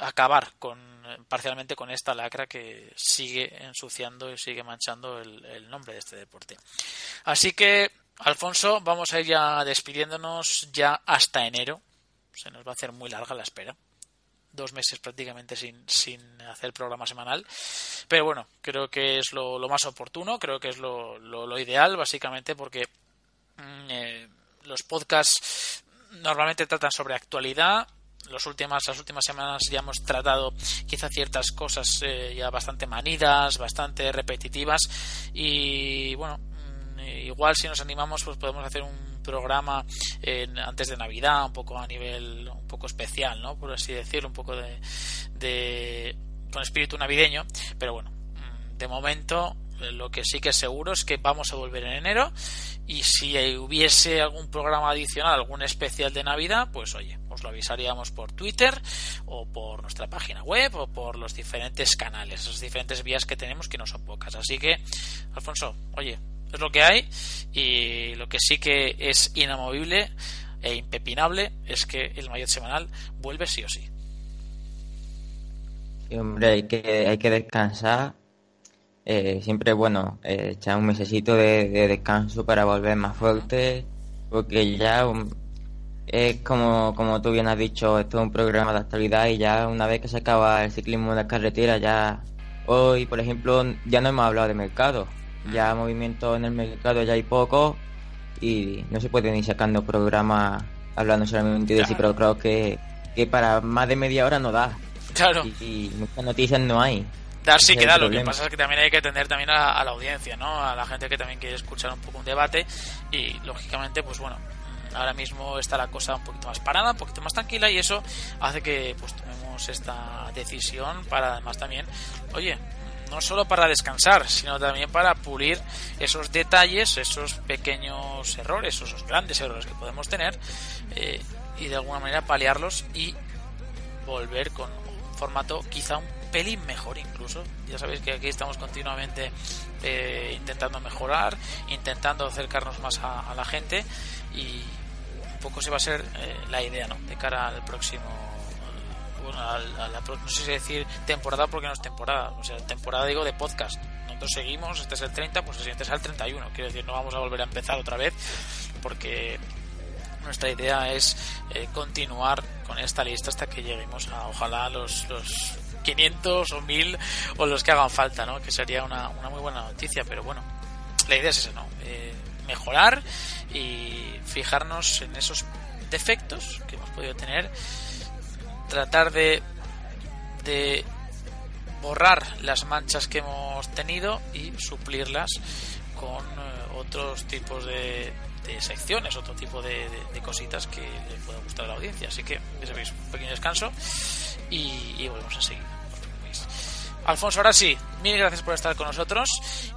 acabar con parcialmente con esta lacra que sigue ensuciando y sigue manchando el, el nombre de este deporte. Así que Alfonso vamos a ir ya despidiéndonos ya hasta enero se nos va a hacer muy larga la espera. Dos meses prácticamente sin, sin hacer programa semanal. Pero bueno, creo que es lo, más oportuno, creo que es lo, lo, ideal, básicamente porque mm, eh, los podcasts normalmente tratan sobre actualidad, los últimas, las últimas semanas ya hemos tratado quizá ciertas cosas eh, ya bastante manidas, bastante repetitivas y bueno, Eh, igual si nos animamos, pues podemos hacer un programa antes de Navidad, un poco a nivel un poco especial, ¿no? Por así decirlo, un poco de, de con espíritu navideño. Pero bueno, mm, de momento lo que sí que es seguro es que vamos a volver en enero y si hubiese algún programa adicional, algún especial de Navidad, pues oye, os lo avisaríamos por Twitter o por nuestra página web o por los diferentes canales, esas diferentes vías que tenemos que no son pocas. Así que, Alfonso, oye, es lo que hay y lo que sí que es inamovible e impepinable es que el mayor semanal vuelve sí o sí. sí hombre, hay que, hay que descansar eh, siempre bueno eh, echar un mesecito de, descanso para volver más fuerte porque ya es como, como tú bien has dicho esto es un programa de actualidad y ya una vez que se acaba el ciclismo de carretera ya hoy por ejemplo ya no hemos hablado de mercado ya movimiento en el mercado ya hay poco y no se puede ni sacando programas hablando solamente de sí pero creo que, que para más de media hora no da. Claro. Y muchas noticias no hay. Dar sí que da, lo que pasa es que también hay que atender también a, la audiencia, ¿no? A la gente que también quiere escuchar un poco un debate y lógicamente, pues bueno, ahora mismo está la cosa un poquito más parada, un poquito más tranquila y eso hace que pues tomemos esta decisión para además también, oye, no solo para descansar, sino también para pulir esos detalles, esos pequeños errores, esos grandes errores que podemos tener eh, y de alguna manera paliarlos y volver con un formato quizá un pelín mejor incluso. Ya sabéis que aquí estamos continuamente eh, intentando mejorar, intentando acercarnos más a, la gente y un poco se va a ser eh, la idea ¿no? de cara al próximo la, no sé si decir temporada porque no es temporada, o sea, temporada digo de podcast. Nosotros seguimos, este es el 30, pues el siguiente es el 31. Quiero decir, no vamos a volver a empezar otra vez porque nuestra idea es eh, continuar con esta lista hasta que lleguemos a ojalá los, los 500 o 1000 o los que hagan falta, ¿no? Que sería una, una muy buena noticia, pero bueno, la idea es esa, ¿no? Eh, mejorar y fijarnos en esos defectos que hemos podido tener, tratar de, de borrar las manchas que hemos tenido y suplirlas con eh, otros tipos de, de secciones, otro tipo de, de, cositas que le pueda gustar a la audiencia. Así que, ya sabéis, un pequeño descanso y, y volvemos a seguir. Alfonso, ahora sí, mil gracias por estar con nosotros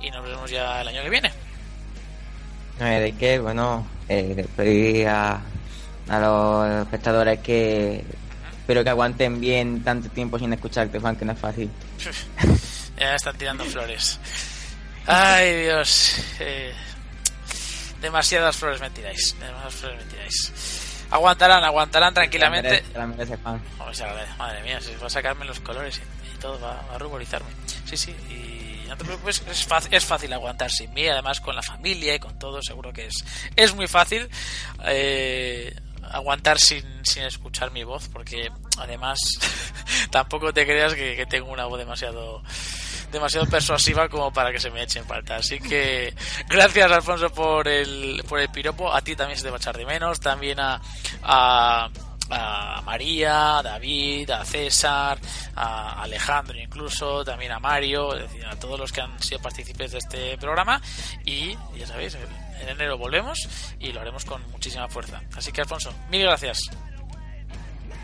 y nos vemos ya el año que viene. de qué, bueno, eh, a, a los espectadores que espero que aguanten bien tanto tiempo sin escucharte, Juan, que no es fácil. [LAUGHS] ya están tirando flores. Ay, Dios. Eh, demasiadas flores me tiráis. Demasiadas flores me tiráis. Aguantarán, aguantarán tranquilamente. madre mía, se va a sacarme los colores todo, va, a ruborizarme. Sí, sí, y no te preocupes, es fácil, es fácil aguantar sin mí, además con la familia y con todo, seguro que es, es muy fácil eh, aguantar sin, sin escuchar mi voz, porque además [LAUGHS] tampoco te creas que, que tengo una voz demasiado demasiado persuasiva como para que se me echen falta. Así que [LAUGHS] gracias Alfonso por el, por el piropo. A ti también se te va a echar de menos. También a, a María, a David, a César, a Alejandro incluso, también a Mario, a todos los que han sido partícipes de este programa y ya sabéis, en enero volvemos y lo haremos con muchísima fuerza. Así que Alfonso, mil gracias.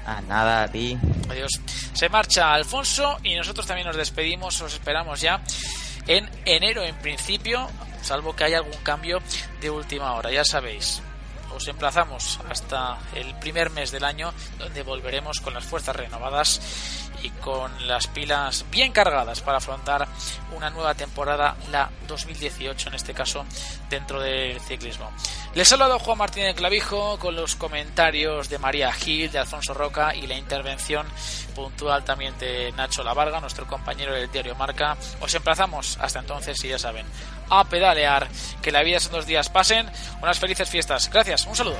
A nada, a ti. Adiós. Se marcha Alfonso y nosotros también nos despedimos, os esperamos ya en enero en principio, salvo que haya algún cambio de última hora, ya sabéis os emplazamos hasta el primer mes del año donde volveremos con las fuerzas renovadas y con las pilas bien cargadas para afrontar una nueva temporada, la 2018 en este caso, dentro del ciclismo. Les ha hablado Juan Martín de Clavijo con los comentarios de María Gil, de Alfonso Roca y la intervención puntual también de Nacho Lavarga, nuestro compañero del diario Marca. Os emplazamos hasta entonces y ya saben, a pedalear, que la vida son dos días pasen, unas felices fiestas. Gracias, un saludo.